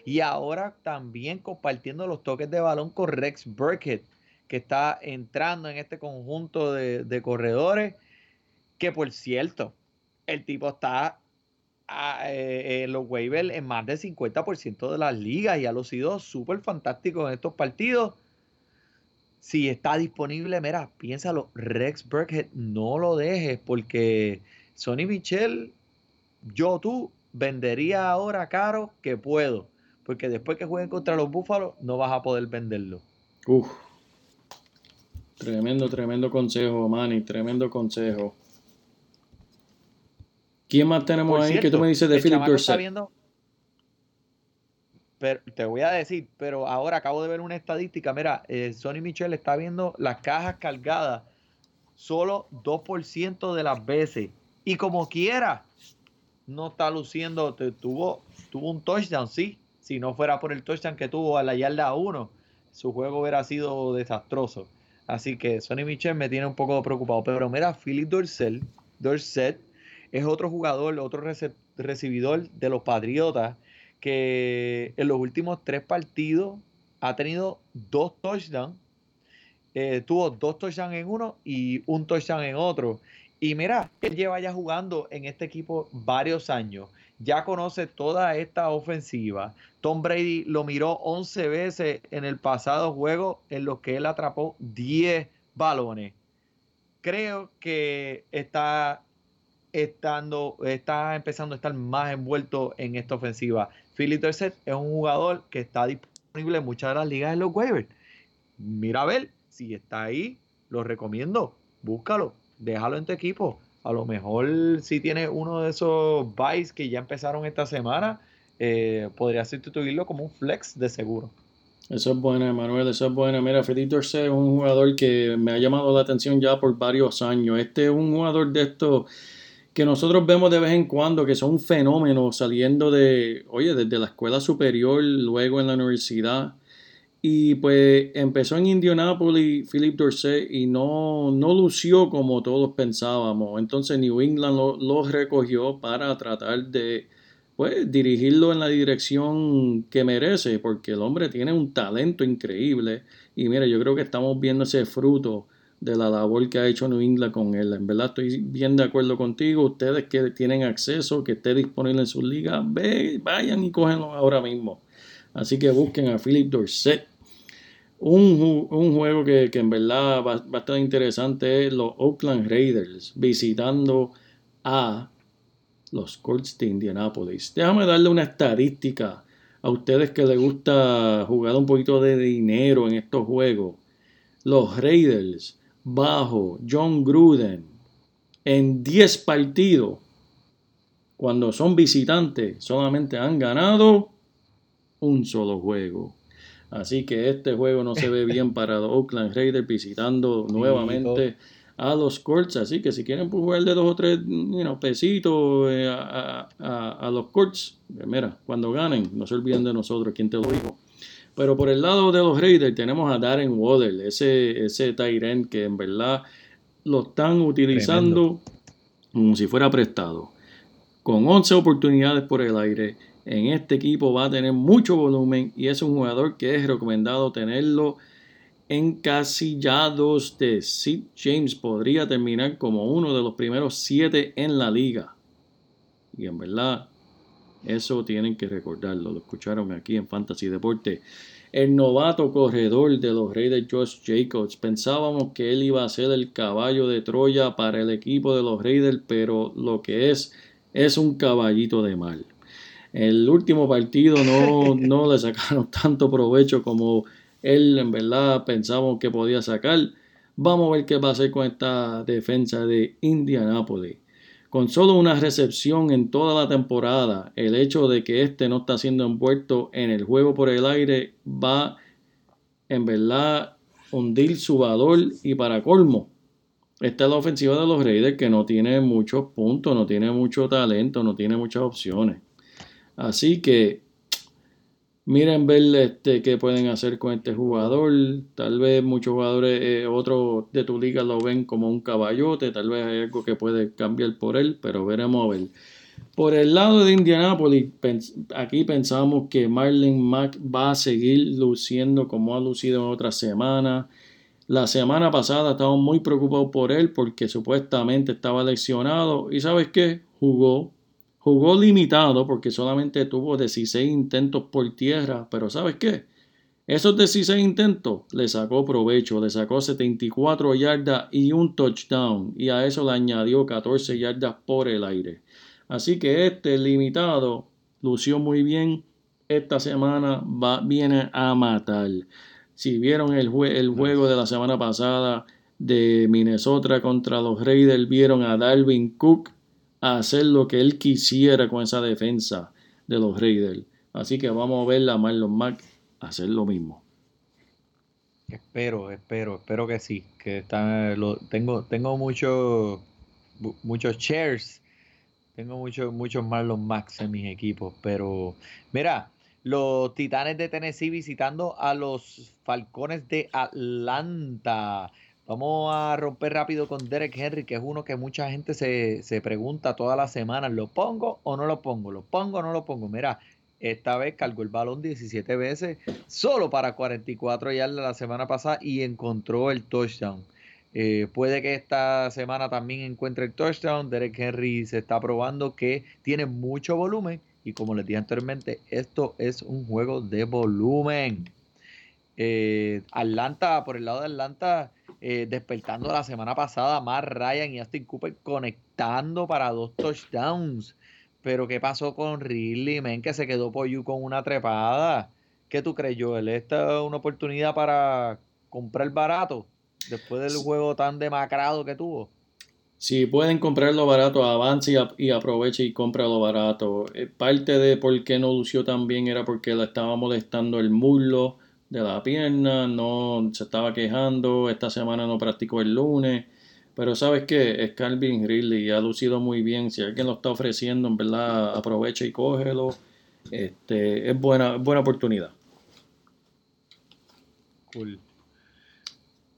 Y ahora también compartiendo los toques de balón con Rex Burkett que está entrando en este conjunto de, corredores, que por cierto, el tipo está ah, eh, en los waivers en más del 50% de las ligas y ha sido súper fantástico en estos partidos. Si está disponible, mira, piénsalo, Rex Burkhead, no lo dejes porque Sonny Michel, yo tú, vendería ahora caro que puedo, porque después que jueguen contra los Búfalos no vas a poder venderlo. Uf, Tremendo, tremendo consejo, Manny, tremendo consejo. ¿Quién más tenemos ahí? ¿Qué tú me dices de Philip Dorsett? pero te voy a decir, pero ahora acabo de ver una estadística. Mira, eh, Sonny Michel está viendo las cajas cargadas solo 2% de las veces. Y como quiera, no está luciendo. Tuvo, tuvo un touchdown, sí. Si no fuera por el touchdown que tuvo a la yarda 1, su juego hubiera sido desastroso. Así que Sonny Michel me tiene un poco preocupado. Pero mira, Philip Dorset, Dorset es otro jugador, otro recibidor de los Patriotas que en los últimos tres partidos ha tenido dos touchdowns. Eh, tuvo dos touchdowns en uno y un touchdown en otro. Y mira, él lleva ya jugando en este equipo varios años. Ya conoce toda esta ofensiva. Tom Brady lo miró 11 veces en el pasado juego en los que él atrapó 10 balones. Creo que está estando, está empezando a estar más envuelto en esta ofensiva. Philip Dorset es un jugador que está disponible en muchas de las ligas de los waivers. Mira a ver si está ahí, lo recomiendo, búscalo, déjalo en tu equipo. A lo mejor si tienes uno de esos buys que ya empezaron esta semana, eh, podría sustituirlo como un flex de seguro. Eso es bueno, Manuel, eso es bueno. Mira, Felipe Dorset es un jugador que me ha llamado la atención ya por varios años. Este es un jugador de estos que nosotros vemos de vez en cuando que son fenómenos saliendo de, oye, desde la escuela superior, luego en la universidad. Y pues empezó en Indianapolis Philip Dorsey y no, no lució como todos pensábamos. Entonces New England lo, recogió para tratar de pues, dirigirlo en la dirección que merece, porque el hombre tiene un talento increíble. Y mira, yo creo que estamos viendo ese fruto de la labor que ha hecho New England con él. En verdad estoy bien de acuerdo contigo. Ustedes que tienen acceso, que esté disponible en sus ligas, ve, vayan y cógenlo ahora mismo. Así que busquen a Philip Dorset. Un, juego que, en verdad va, a estar interesante es los Oakland Raiders visitando a los Colts de Indianapolis. Déjame darle una estadística a ustedes que les gusta jugar un poquito de dinero en estos juegos. Los Raiders bajo John Gruden en 10 partidos, cuando son visitantes, solamente han ganado un solo juego. Así que este juego no se ve bien para los Oakland Raiders visitando nuevamente a los Colts. Así que si quieren pues, jugar de dos o tres pesitos eh, a, los Colts, eh, mira, cuando ganen, no se olviden de nosotros, quien te lo dijo. Pero por el lado de los Raiders tenemos a Darren Waddell, ese, ese Tyrant que en verdad lo están utilizando como si fuera prestado. Con 11 oportunidades por el aire, en este equipo va a tener mucho volumen y es un jugador que es recomendado tenerlo encasillados de Sid James. Podría terminar como uno de los primeros 7 en la liga. Y en verdad eso tienen que recordarlo. Lo escucharon aquí en Fantasy Deporte. El novato corredor de los Raiders, Josh Jacobs. Pensábamos que él iba a ser el caballo de Troya para el equipo de los Raiders, pero lo que es es un caballito de mal. El último partido no, no le sacaron tanto provecho como él en verdad pensamos que podía sacar. Vamos a ver qué va a hacer con esta defensa de Indianapolis. Con solo una recepción en toda la temporada, el hecho de que este no está siendo envuelto en el juego por el aire va en verdad hundir su valor y para colmo. Esta es la ofensiva de los Raiders que no tiene muchos puntos, no tiene mucho talento, no tiene muchas opciones. Así que miren ver este, qué pueden hacer con este jugador. Tal vez muchos jugadores, eh, otros de tu liga lo ven como un caballote. Tal vez hay algo que puede cambiar por él, pero veremos a ver. Por el lado de Indianapolis, aquí pensamos que Marlon Mack va a seguir luciendo como ha lucido en otras semanas. La semana pasada estábamos muy preocupados por él porque supuestamente estaba lesionado. ¿Y sabes qué? Jugó Jugó limitado porque solamente tuvo 16 intentos por tierra, pero ¿sabes qué? Esos 16 intentos le sacó provecho, le sacó 74 yardas y un touchdown, y a eso le añadió 14 yardas por el aire. Así que este limitado lució muy bien. Esta semana va, viene a matar. Si vieron el, el juego de la semana pasada de Minnesota contra los Raiders, vieron a Dalvin Cook a hacer lo que él quisiera con esa defensa de los Raiders. Así que vamos a ver a Marlon Mack hacer lo mismo. Espero, espero, espero que sí. Que están, lo, tengo, tengo muchos muchos shares. Tengo muchos muchos Marlon Max en mis equipos. Pero mira, los Titanes de Tennessee visitando a los Falcones de Atlanta. Vamos a romper rápido con Derek Henry, que es uno que mucha gente se, se pregunta todas las semanas, ¿lo pongo o no lo pongo? ¿Lo pongo o no lo pongo? Mira, esta vez cargó el balón 17 veces, solo para 44 yardas la semana pasada y encontró el touchdown. Eh, puede que esta semana también encuentre el touchdown. Derek Henry se está probando que tiene mucho volumen y como les dije anteriormente, esto es un juego de volumen. Eh, Atlanta, por el lado de Atlanta, eh, despertando la semana pasada, más Ryan y Austin Cooper conectando para dos touchdowns. Pero ¿qué pasó con Ridley, men? Que se quedó por you con una trepada. ¿Qué tú crees, Joel? ¿Esta es una oportunidad para comprar barato? Después del juego tan demacrado que tuvo. Si pueden comprarlo barato, avance y, aproveche y lo barato. Eh, parte de por qué no lució tan bien era porque le estaba molestando el muslo de la pierna, no se estaba quejando, esta semana no practicó el lunes. Pero sabes que es Calvin Ridley ha lucido muy bien. Si alguien lo está ofreciendo, en verdad, aprovecha y cógelo. Este, es buena, buena oportunidad. Cool.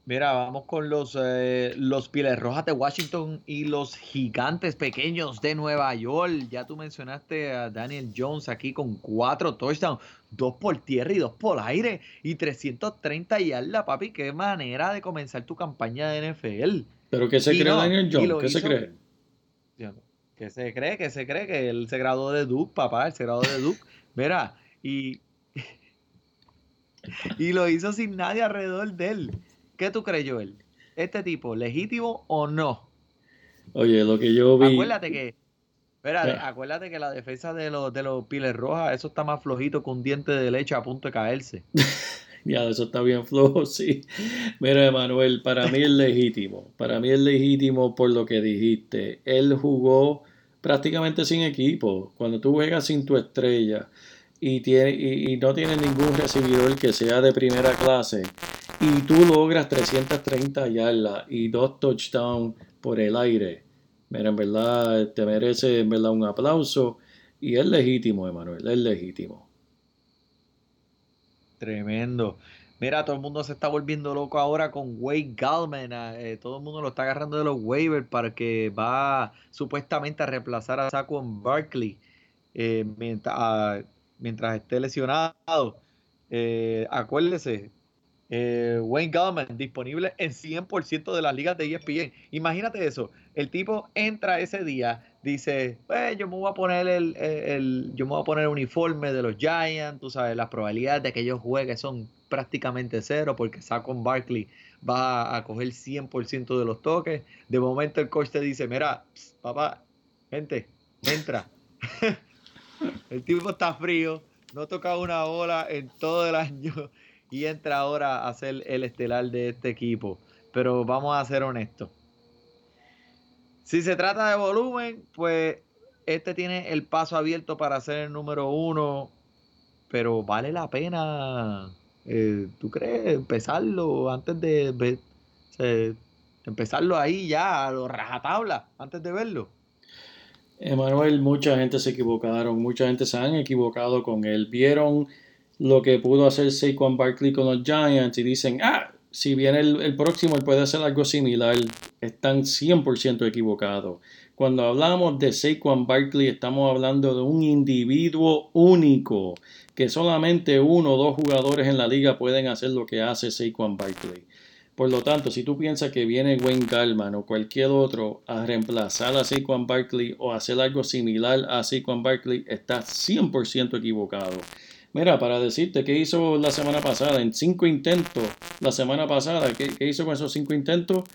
Mira, vamos con los, eh, los Piles Rojas de Washington y los Gigantes Pequeños de Nueva York. Ya tú mencionaste a Daniel Jones aquí con cuatro touchdowns, dos por tierra y dos por aire y 330 yardas, papi. Qué manera de comenzar tu campaña de NFL. ¿Pero qué se cree Daniel Jones? ¿Qué se cree? ¿Qué se cree? ¿Qué se cree? Que él se graduó de Duke, papá, él se graduó de Duke. Mira, y, y lo hizo sin nadie alrededor de él. ¿Qué tú crees, Joel? ¿Este tipo legítimo o no? Oye, lo que yo vi. Acuérdate que. Espera, acuérdate que la defensa de los, de los Piles Rojas, eso está más flojito que un diente de leche a punto de caerse. Ya, eso está bien flojo, sí. Mira, Emanuel, para mí es legítimo. Para mí es legítimo por lo que dijiste. Él jugó prácticamente sin equipo. Cuando tú juegas sin tu estrella y, tiene, y, no tienes ningún recibidor que sea de primera clase y tú logras 330 yardas y dos touchdowns por el aire. Mira, en verdad te merece en un aplauso y es legítimo, Emanuel, es legítimo. Tremendo. Mira, todo el mundo se está volviendo loco ahora con Wade Gallman. Ah, eh, todo el mundo lo está agarrando de los waivers para que va supuestamente a reemplazar a Saquon Barkley eh, ah, mientras, esté lesionado. Eh, acuérdese, Wayne Gallman disponible en 100% de las ligas de ESPN. Imagínate eso. El tipo entra ese día, dice, pues yo me voy a poner el, yo me voy a poner el uniforme de los Giants, tú sabes, las probabilidades de que ellos jueguen son prácticamente cero porque Saquon Barkley va a coger 100% de los toques. De momento el coach te dice, mira, papá, gente, entra. el tipo está frío, no toca una bola en todo el año y entra ahora a ser el estelar de este equipo. Pero vamos a ser honestos si se trata de volumen, pues este tiene el paso abierto para ser el número uno, pero vale la pena, eh, ¿tú crees? Empezarlo antes de, empezarlo ahí ya a lo rajatabla, antes de verlo. Emanuel, mucha gente se equivocaron, mucha gente se han equivocado con él. Vieron lo que pudo hacer Saquon Barkley con los Giants y dicen, ah, si viene el, próximo, él puede hacer algo similar. Están 100% equivocados. Cuando hablamos de Saquon Barkley, estamos hablando de un individuo único, que solamente uno o dos jugadores en la liga pueden hacer lo que hace Saquon Barkley. Por lo tanto, si tú piensas que viene Wayne Gallman o cualquier otro a reemplazar a Saquon Barkley o hacer algo similar a Saquon Barkley, estás 100% equivocado. Mira, para decirte qué hizo la semana pasada, en cinco intentos, la semana pasada, ¿qué, hizo con esos cinco intentos?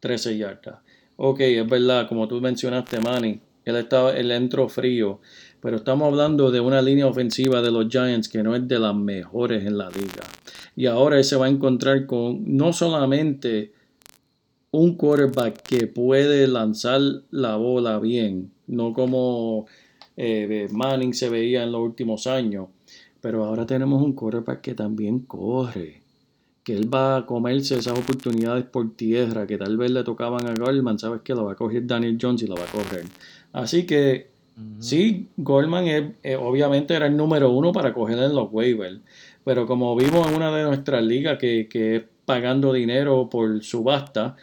13 yardas. Ok, es verdad, como tú mencionaste, Manny, él, estaba, él entró frío, pero estamos hablando de una línea ofensiva de los Giants que no es de las mejores en la liga. Y ahora él se va a encontrar con no solamente un quarterback que puede lanzar la bola bien, no como eh, Manning se veía en los últimos años. Pero ahora tenemos un quarterback que también corre. Que él va a comerse esas oportunidades por tierra que tal vez le tocaban a Goldman. Sabes que lo va a coger Daniel Jones y lo va a correr. Así que sí, Goldman eh, obviamente era el número uno para coger en los waivers. Pero como vimos en una de nuestras ligas que, que es pagando dinero por subasta,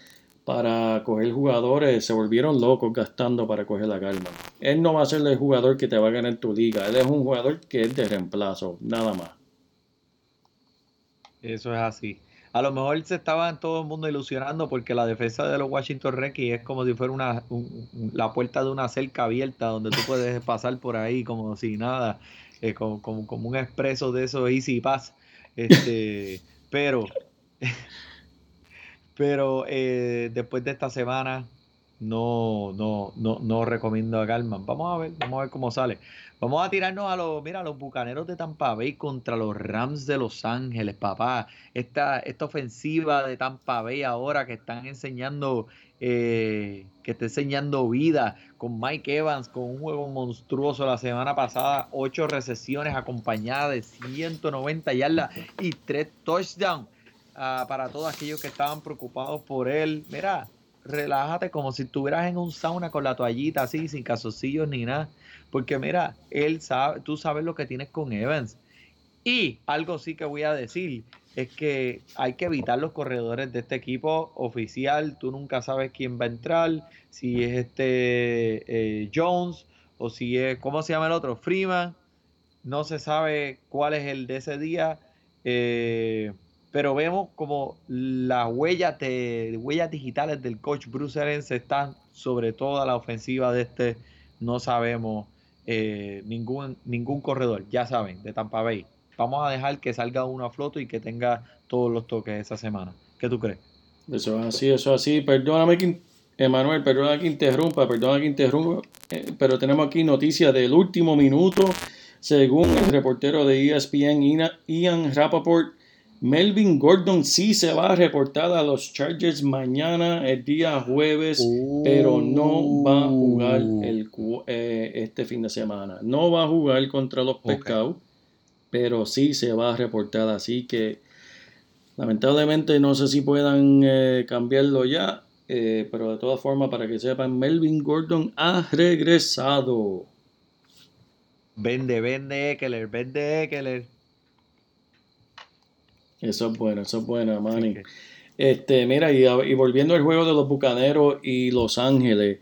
para coger jugadores, se volvieron locos gastando para coger la calma. Él no va a ser el jugador que te va a ganar tu liga, él es un jugador que es de reemplazo, nada más. Eso es así. A lo mejor se estaban todo el mundo ilusionando porque la defensa de los Washington Redskins es como si fuera una, la puerta de una cerca abierta donde tú puedes pasar por ahí como si nada, eh, como, como, como, un expreso de esos Easy Pass. Este, pero pero eh, después de esta semana no, no, no, no recomiendo a Galman. Vamos a ver, vamos a ver cómo sale. Vamos a tirarnos a los, mira, los bucaneros de Tampa Bay contra los Rams de Los Ángeles, papá. Esta, esta ofensiva de Tampa Bay ahora que están enseñando, eh, que está enseñando vida con Mike Evans, con un juego monstruoso la semana pasada, ocho recesiones acompañadas de 190 yardas y tres touchdowns para todos aquellos que estaban preocupados por él. Mira, relájate como si estuvieras en un sauna con la toallita así, sin casocillos ni nada. Porque mira, él sabe, tú sabes lo que tienes con Evans. Y algo sí que voy a decir es que hay que evitar los corredores de este equipo oficial. Tú nunca sabes quién va a entrar, si es este eh, Jones o si es, ¿cómo se llama el otro? Freeman. No se sabe cuál es el de ese día. Eh, pero vemos como las huellas, de, huellas digitales del coach Bruce Arians están sobre toda la ofensiva de este, no sabemos eh, ningún, ningún corredor, ya saben, de Tampa Bay. Vamos a dejar que salga uno a flote y que tenga todos los toques esa semana. ¿Qué tú crees? Eso es así, eso es así. Perdóname que, Emanuel, perdona que interrumpa, perdona que interrumpa, eh, pero tenemos aquí noticias del último minuto. Según el reportero de ESPN, Ian Rappaport, Melvin Gordon sí se va a reportar a los Chargers mañana, el día jueves, pero no va a jugar uh. el, eh, este fin de semana. No va a jugar contra los Pescados, pero sí se va a reportar. Así que lamentablemente no sé si puedan eh, cambiarlo ya, eh, pero de todas formas, para que sepan, Melvin Gordon ha regresado. Vende, vende, Eckler, vende, Eckler. Eso es bueno, eso es bueno, Manny. Este, mira, y, y, volviendo al juego de los Bucaneros y Los Ángeles.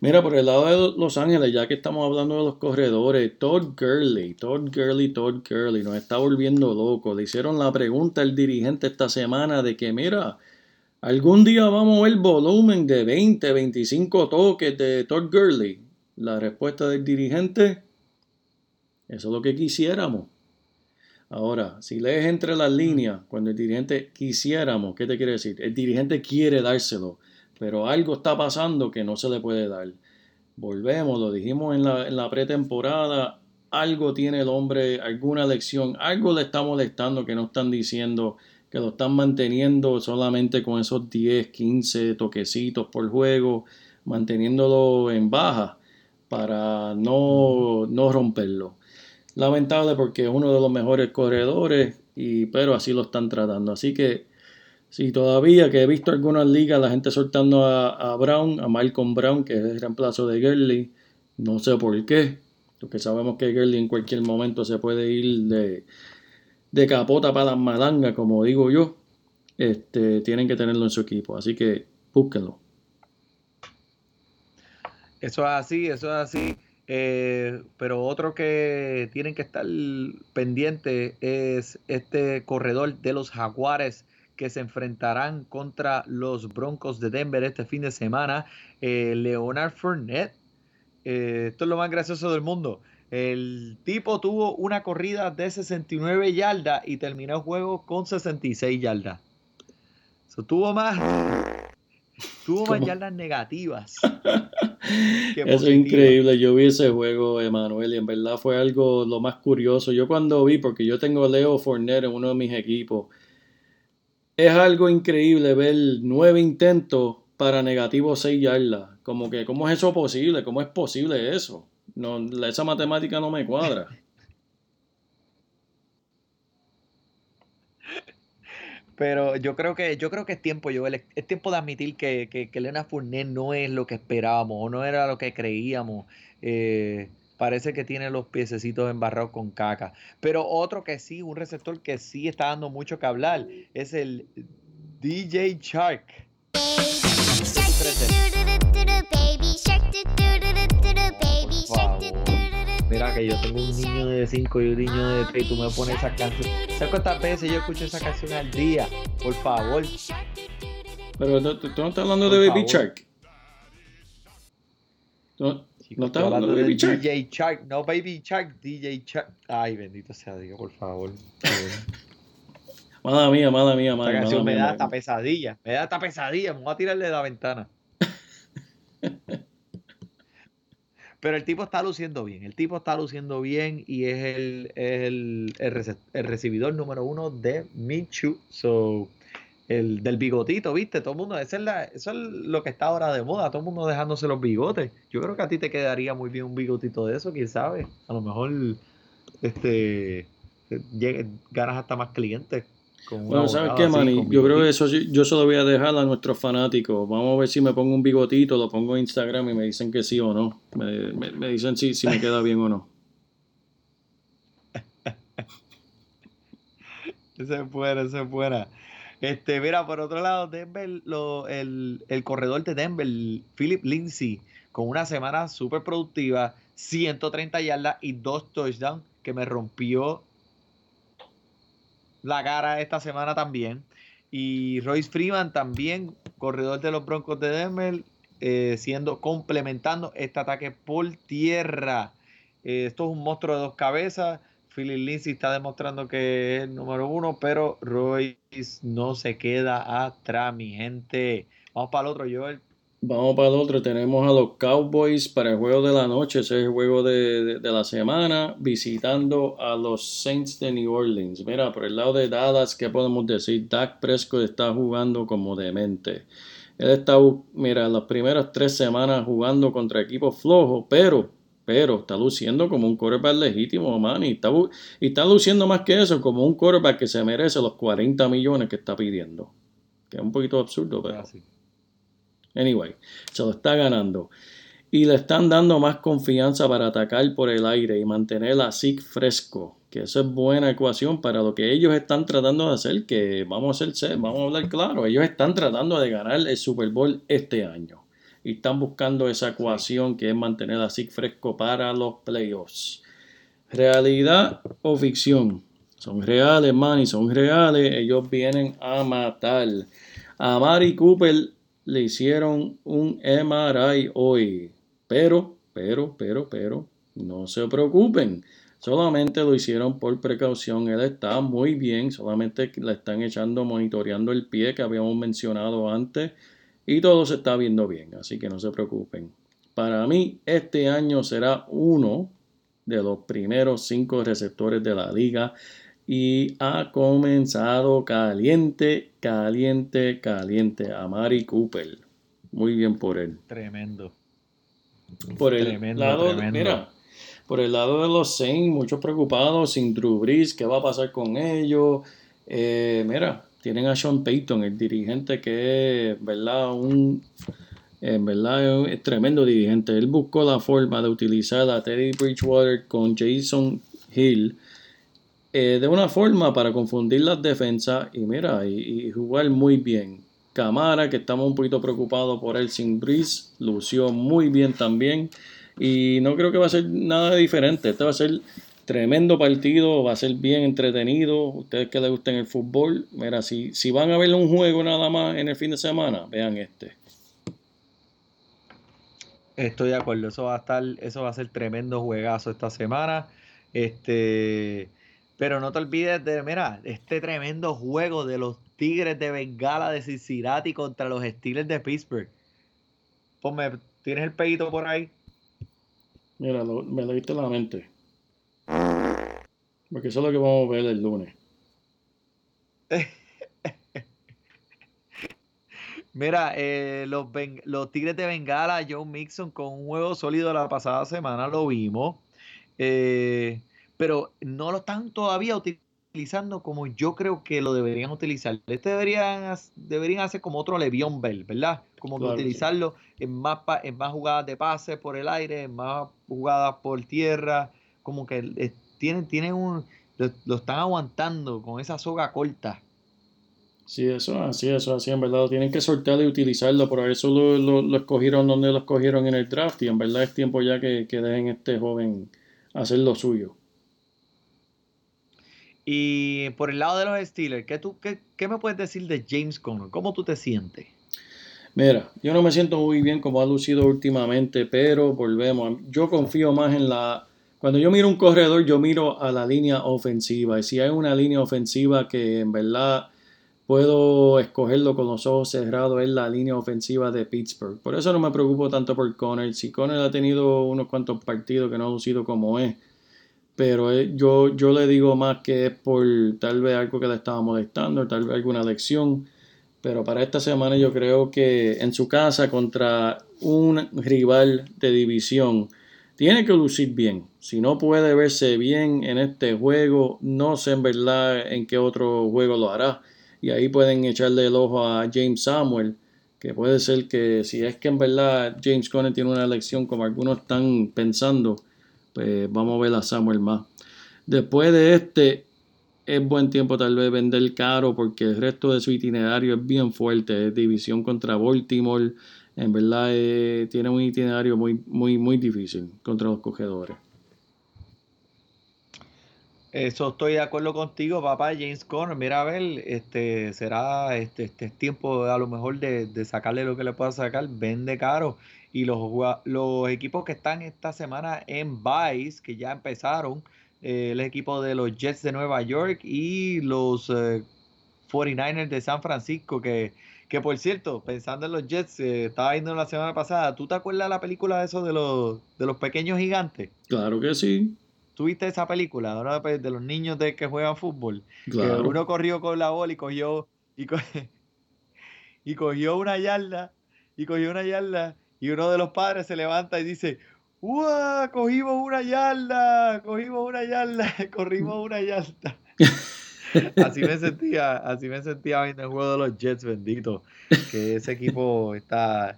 Mira, por el lado de Los Ángeles, ya que estamos hablando de los corredores, Todd Gurley, Todd Gurley, Todd Gurley, nos está volviendo loco. Le hicieron la pregunta al dirigente esta semana de que, mira, algún día vamos a ver volumen de 20, 25 toques de Todd Gurley. La respuesta del dirigente, eso es lo que quisiéramos. Ahora, si lees entre las líneas, cuando el dirigente quisiéramos, ¿qué te quiere decir? El dirigente quiere dárselo, pero algo está pasando que no se le puede dar. Volvemos, lo dijimos en la, en la pretemporada, algo tiene el hombre, alguna lección, algo le está molestando que no están diciendo, que lo están manteniendo solamente con esos 10, 15 toquecitos por juego, manteniéndolo en baja para no, no romperlo lamentable porque es uno de los mejores corredores, y, pero así lo están tratando. Así que si todavía que he visto algunas ligas la gente soltando a, Brown, a Malcolm Brown, que es el reemplazo de Gurley, no sé por qué, porque sabemos que Gurley en cualquier momento se puede ir de, de capota para las malangas, como digo yo, este, tienen que tenerlo en su equipo. Así que búsquenlo. Eso es así, eso es así. Eh, pero otro que tienen que estar pendiente es este corredor de los Jaguares que se enfrentarán contra los Broncos de Denver este fin de semana. Eh, Leonard Fournette. Eh, esto es lo más gracioso del mundo. El tipo tuvo una corrida de 69 yardas y terminó el juego con 66 yardas. tuvo más, tuvo más yardas negativas Eso es increíble. Yo vi ese juego, Emanuel, y en verdad fue algo lo más curioso. Yo cuando vi, porque yo tengo a Leo Forner en uno de mis equipos, es algo increíble ver nueve intentos para negativo seis yardas. Como que, ¿cómo es eso posible? ¿Cómo es posible eso? No, esa matemática no me cuadra. Pero yo creo que yo creo que es tiempo, Joel, es tiempo de admitir que, que, que Elena Fournet no es lo que esperábamos o no era lo que creíamos. Eh, parece que tiene los piececitos embarrados con caca. Pero otro que sí, un receptor que sí está dando mucho que hablar, es el DJ Shark. Mira que yo tengo un niño de 5 y un niño de 3 y tú me pones esa canción. ¿Sabes cuántas veces yo escucho esa canción al día? Por favor. Pero tú, no estás hablando de Baby Shark. No, no estás hablando de Baby Shark. DJ Shark, no Baby Shark, DJ Shark. Ay, bendito sea Dios, por favor. mala mía, mala mía, mala Esta canción me da hasta pesadilla. Me da hasta pesadilla. Me voy a tirarle de la ventana. Pero el tipo está luciendo bien, el tipo está luciendo bien y es el, el, el, recibidor número uno de Michu. So, el del bigotito, ¿viste? Todo el mundo, es la, eso es lo que está ahora de moda, todo el mundo dejándose los bigotes. Yo creo que a ti te quedaría muy bien un bigotito de eso, quién sabe. A lo mejor este ganas hasta más clientes bueno, ¿sabes qué, Manny? Yo creo que eso yo se lo voy a dejar a nuestros fanáticos. Vamos a ver si me pongo un bigotito, lo pongo en Instagram y me dicen que sí o no. Me, dicen si, si me queda bien o no. ese es buena, ese es buena. Este, mira, por otro lado, Denver, el, el, corredor de Denver, Philip Lindsay, con una semana súper productiva, 130 yardas y dos touchdowns, que me rompió la cara esta semana también. Y Royce Freeman también, corredor de los Broncos de Denver, eh, siendo complementando este ataque por tierra. Eh, esto es un monstruo de dos cabezas. Philip Lindsay está demostrando que es el número uno, pero Royce no se queda atrás, mi gente. Vamos para el otro, Joel. Vamos para el otro. Tenemos a los Cowboys para el juego de la noche. Ese es el juego de, la semana. Visitando a los Saints de New Orleans. Mira, por el lado de Dallas, ¿qué podemos decir? Dak Prescott está jugando como demente. Él está, mira, las primeras tres semanas jugando contra equipos flojos, pero, pero está luciendo como un quarterback legítimo, man. Y está, y está luciendo más que eso, como un quarterback que se merece los 40 millones que está pidiendo. Que es un poquito absurdo, pero. Anyway, se lo está ganando. Y le están dando más confianza para atacar por el aire y mantener a SIG fresco. Que eso es buena ecuación para lo que ellos están tratando de hacer. Que vamos a ser, vamos a hablar claro. Ellos están tratando de ganar el Super Bowl este año. Y están buscando esa ecuación que es mantener a SIG fresco para los playoffs. ¿Realidad o ficción? Son reales, man, y son reales. Ellos vienen a matar. A Mari Cooper le hicieron un MRI hoy. Pero, pero, pero, pero, no se preocupen. Solamente lo hicieron por precaución. Él está muy bien. Solamente le están echando, monitoreando el pie que habíamos mencionado antes. Y todo se está viendo bien. Así que no se preocupen. Para mí, este año será uno de los primeros cinco receptores de la liga y ha comenzado caliente, caliente, caliente a Mari Cooper. Muy bien por él. Tremendo. Por el lado, mira, por el lado de los Saints, muchos preocupados sin Drew Brees, qué va a pasar con ellos. Eh, mira, tienen a Sean Payton, el dirigente que es, ¿verdad? Un, en verdad es tremendo dirigente. Él buscó la forma de utilizar a Teddy Bridgewater con Jason Hill eh, de una forma para confundir las defensas y mira, y, jugar muy bien. Camara, que estamos un poquito preocupados por él sin Breeze, lució muy bien también. Y no creo que va a ser nada diferente. Este va a ser tremendo partido, va a ser bien entretenido. Ustedes que les gusten el fútbol, mira, si, si van a ver un juego nada más en el fin de semana, vean este. Estoy de acuerdo, eso va a estar, eso va a ser tremendo juegazo esta semana. Este pero no te olvides de, mira, este tremendo juego de los Tigres de Bengala de Cincinnati contra los Steelers de Pittsburgh. Ponme, ¿tienes el pedito por ahí? Mira, me lo viste en la mente. Porque eso es lo que vamos a ver el lunes. Mira, eh, los, los Tigres de Bengala, Joe Mixon con un juego sólido la pasada semana, lo vimos. Eh, pero no lo están todavía utilizando como yo creo que lo deberían utilizar. Este deberían, deberían hacer como otro Levión Bell, ¿verdad? Como utilizarlo en, más, en más jugadas de pase por el aire, en más jugadas por tierra, como que eh, tienen, tienen un, lo, están aguantando con esa soga corta. Sí, eso así, eso así, en verdad tienen que soltarlo y utilizarlo, por eso lo, escogieron donde lo escogieron en el draft y en verdad es tiempo ya que, que dejen este joven hacer lo suyo. Y por el lado de los Steelers, ¿qué, tú, qué, me puedes decir de James Conner? ¿Cómo tú te sientes? Mira, yo no me siento muy bien como ha lucido últimamente, pero volvemos. Yo confío más en la... Cuando yo miro un corredor, yo miro a la línea ofensiva. Y si hay una línea ofensiva que en verdad puedo escogerlo con los ojos cerrados, es la línea ofensiva de Pittsburgh. Por eso no me preocupo tanto por Conner. Si Conner ha tenido unos cuantos partidos que no ha lucido como es, pero eh, yo, yo le digo más que es por tal vez algo que le estaba molestando, tal vez alguna lección. Pero para esta semana yo creo que en su casa contra un rival de división tiene que lucir bien. Si no puede verse bien en este juego, no sé en verdad en qué otro juego lo hará. Y ahí pueden echarle el ojo a James Samuel, que puede ser que si es que en verdad James Conner tiene una lección como algunos están pensando, pues vamos a ver a Samuel más. Después de este, es buen tiempo tal vez vender caro porque el resto de su itinerario es bien fuerte. Es división contra Baltimore. En verdad eh, tiene un itinerario muy, muy, muy difícil contra los cogedores. Eso estoy de acuerdo contigo, papá James Conner. Mira, a ver, este será este, este tiempo a lo mejor de, de sacarle lo que le pueda sacar. Vende caro y los, los equipos que están esta semana en Vice, que ya empezaron, eh, el equipo de los Jets de Nueva York y los 49ers eh, de San Francisco, que, que por cierto, pensando en los Jets, eh, estaba viendo la semana pasada, ¿tú te acuerdas de la película de eso de los, de los pequeños gigantes? Claro que sí. ¿Tuviste esa película de, de los niños de que juegan fútbol? Claro. uno corrió con la bola y cogió, y, y cogió una yarda, y cogió una yarda y uno de los padres se levanta y dice, ¡Uah! Cogimos una yarda, cogimos una yarda, corrimos una yarda. así me sentía, así me sentía viendo el juego de los Jets, bendito. Que ese equipo está,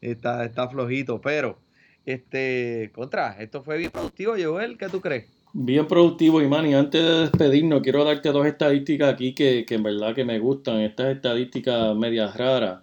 está, está, flojito, pero este, contra, esto fue bien productivo, Joel, ¿qué tú crees? Bien productivo, Imán, y antes de despedirnos, quiero darte dos estadísticas aquí que, que en verdad que me gustan, estas estadísticas medias raras.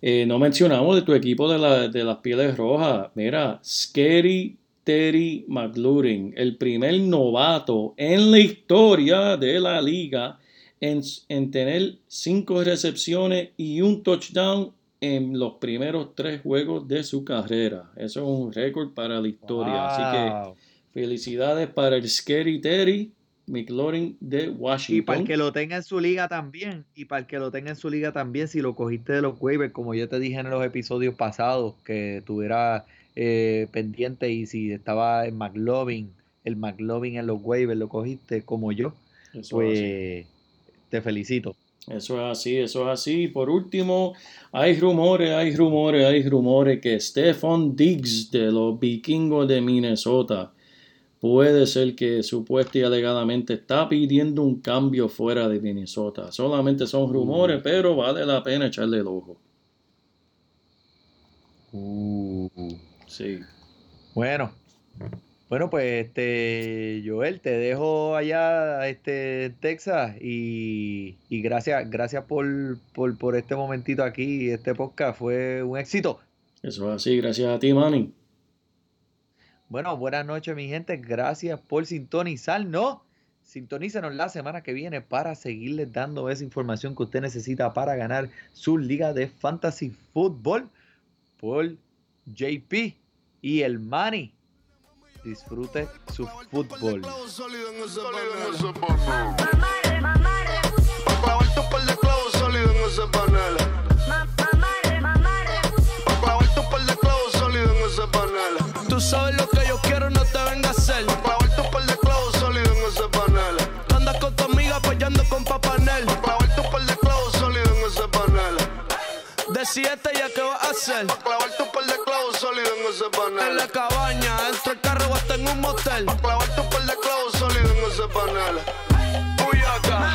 Eh, no mencionamos de tu equipo de, las pieles rojas. Mira, Scary Terry McLaurin, el primer novato en la historia de la liga en, tener cinco recepciones y un touchdown en los primeros tres juegos de su carrera. Eso es un récord para la historia. Así que felicidades para el Scary Terry. McLaurin de Washington. Y para el que lo tenga en su liga también, y para el que lo tenga en su liga también, si lo cogiste de los waivers, como yo te dije en los episodios pasados, que tuviera eh, pendiente y si estaba en McLovin, el McLovin en los waivers lo cogiste como yo, pues te felicito. Eso es así, eso es así. Por último, hay rumores, hay rumores, hay rumores que Stefan Diggs de los vikingos de Minnesota puede ser que supuesta y alegadamente está pidiendo un cambio fuera de Minnesota. Solamente son rumores, pero vale la pena echarle el ojo. Uh. sí. Bueno. Bueno, pues este Joel, te dejo allá este Texas y, gracias, gracias por, por, por este momentito aquí, este podcast fue un éxito. Eso es así, gracias a ti, Manny. Bueno, buenas noches, mi gente. Gracias por sintonizar. No, sintonícenos la semana que viene para seguirles dando esa información que usted necesita para ganar su liga de fantasy fútbol por JP y el Money. Disfrute su fútbol. Tú sabes lo que vengas a hacer. Clavar tu par de clavos sólidos en ese panel. andas con tu amiga apoyando con papanel. Clavar tu par de clavos sólidos en ese panel. De siete ya que vas a hacer. Pa' clavarte un par de clavos sólidos en ese panel. En la cabaña, dentro del carro hasta en un motel. Pa' clavarte un par de clavos sólidos en ese panel. Buyaca,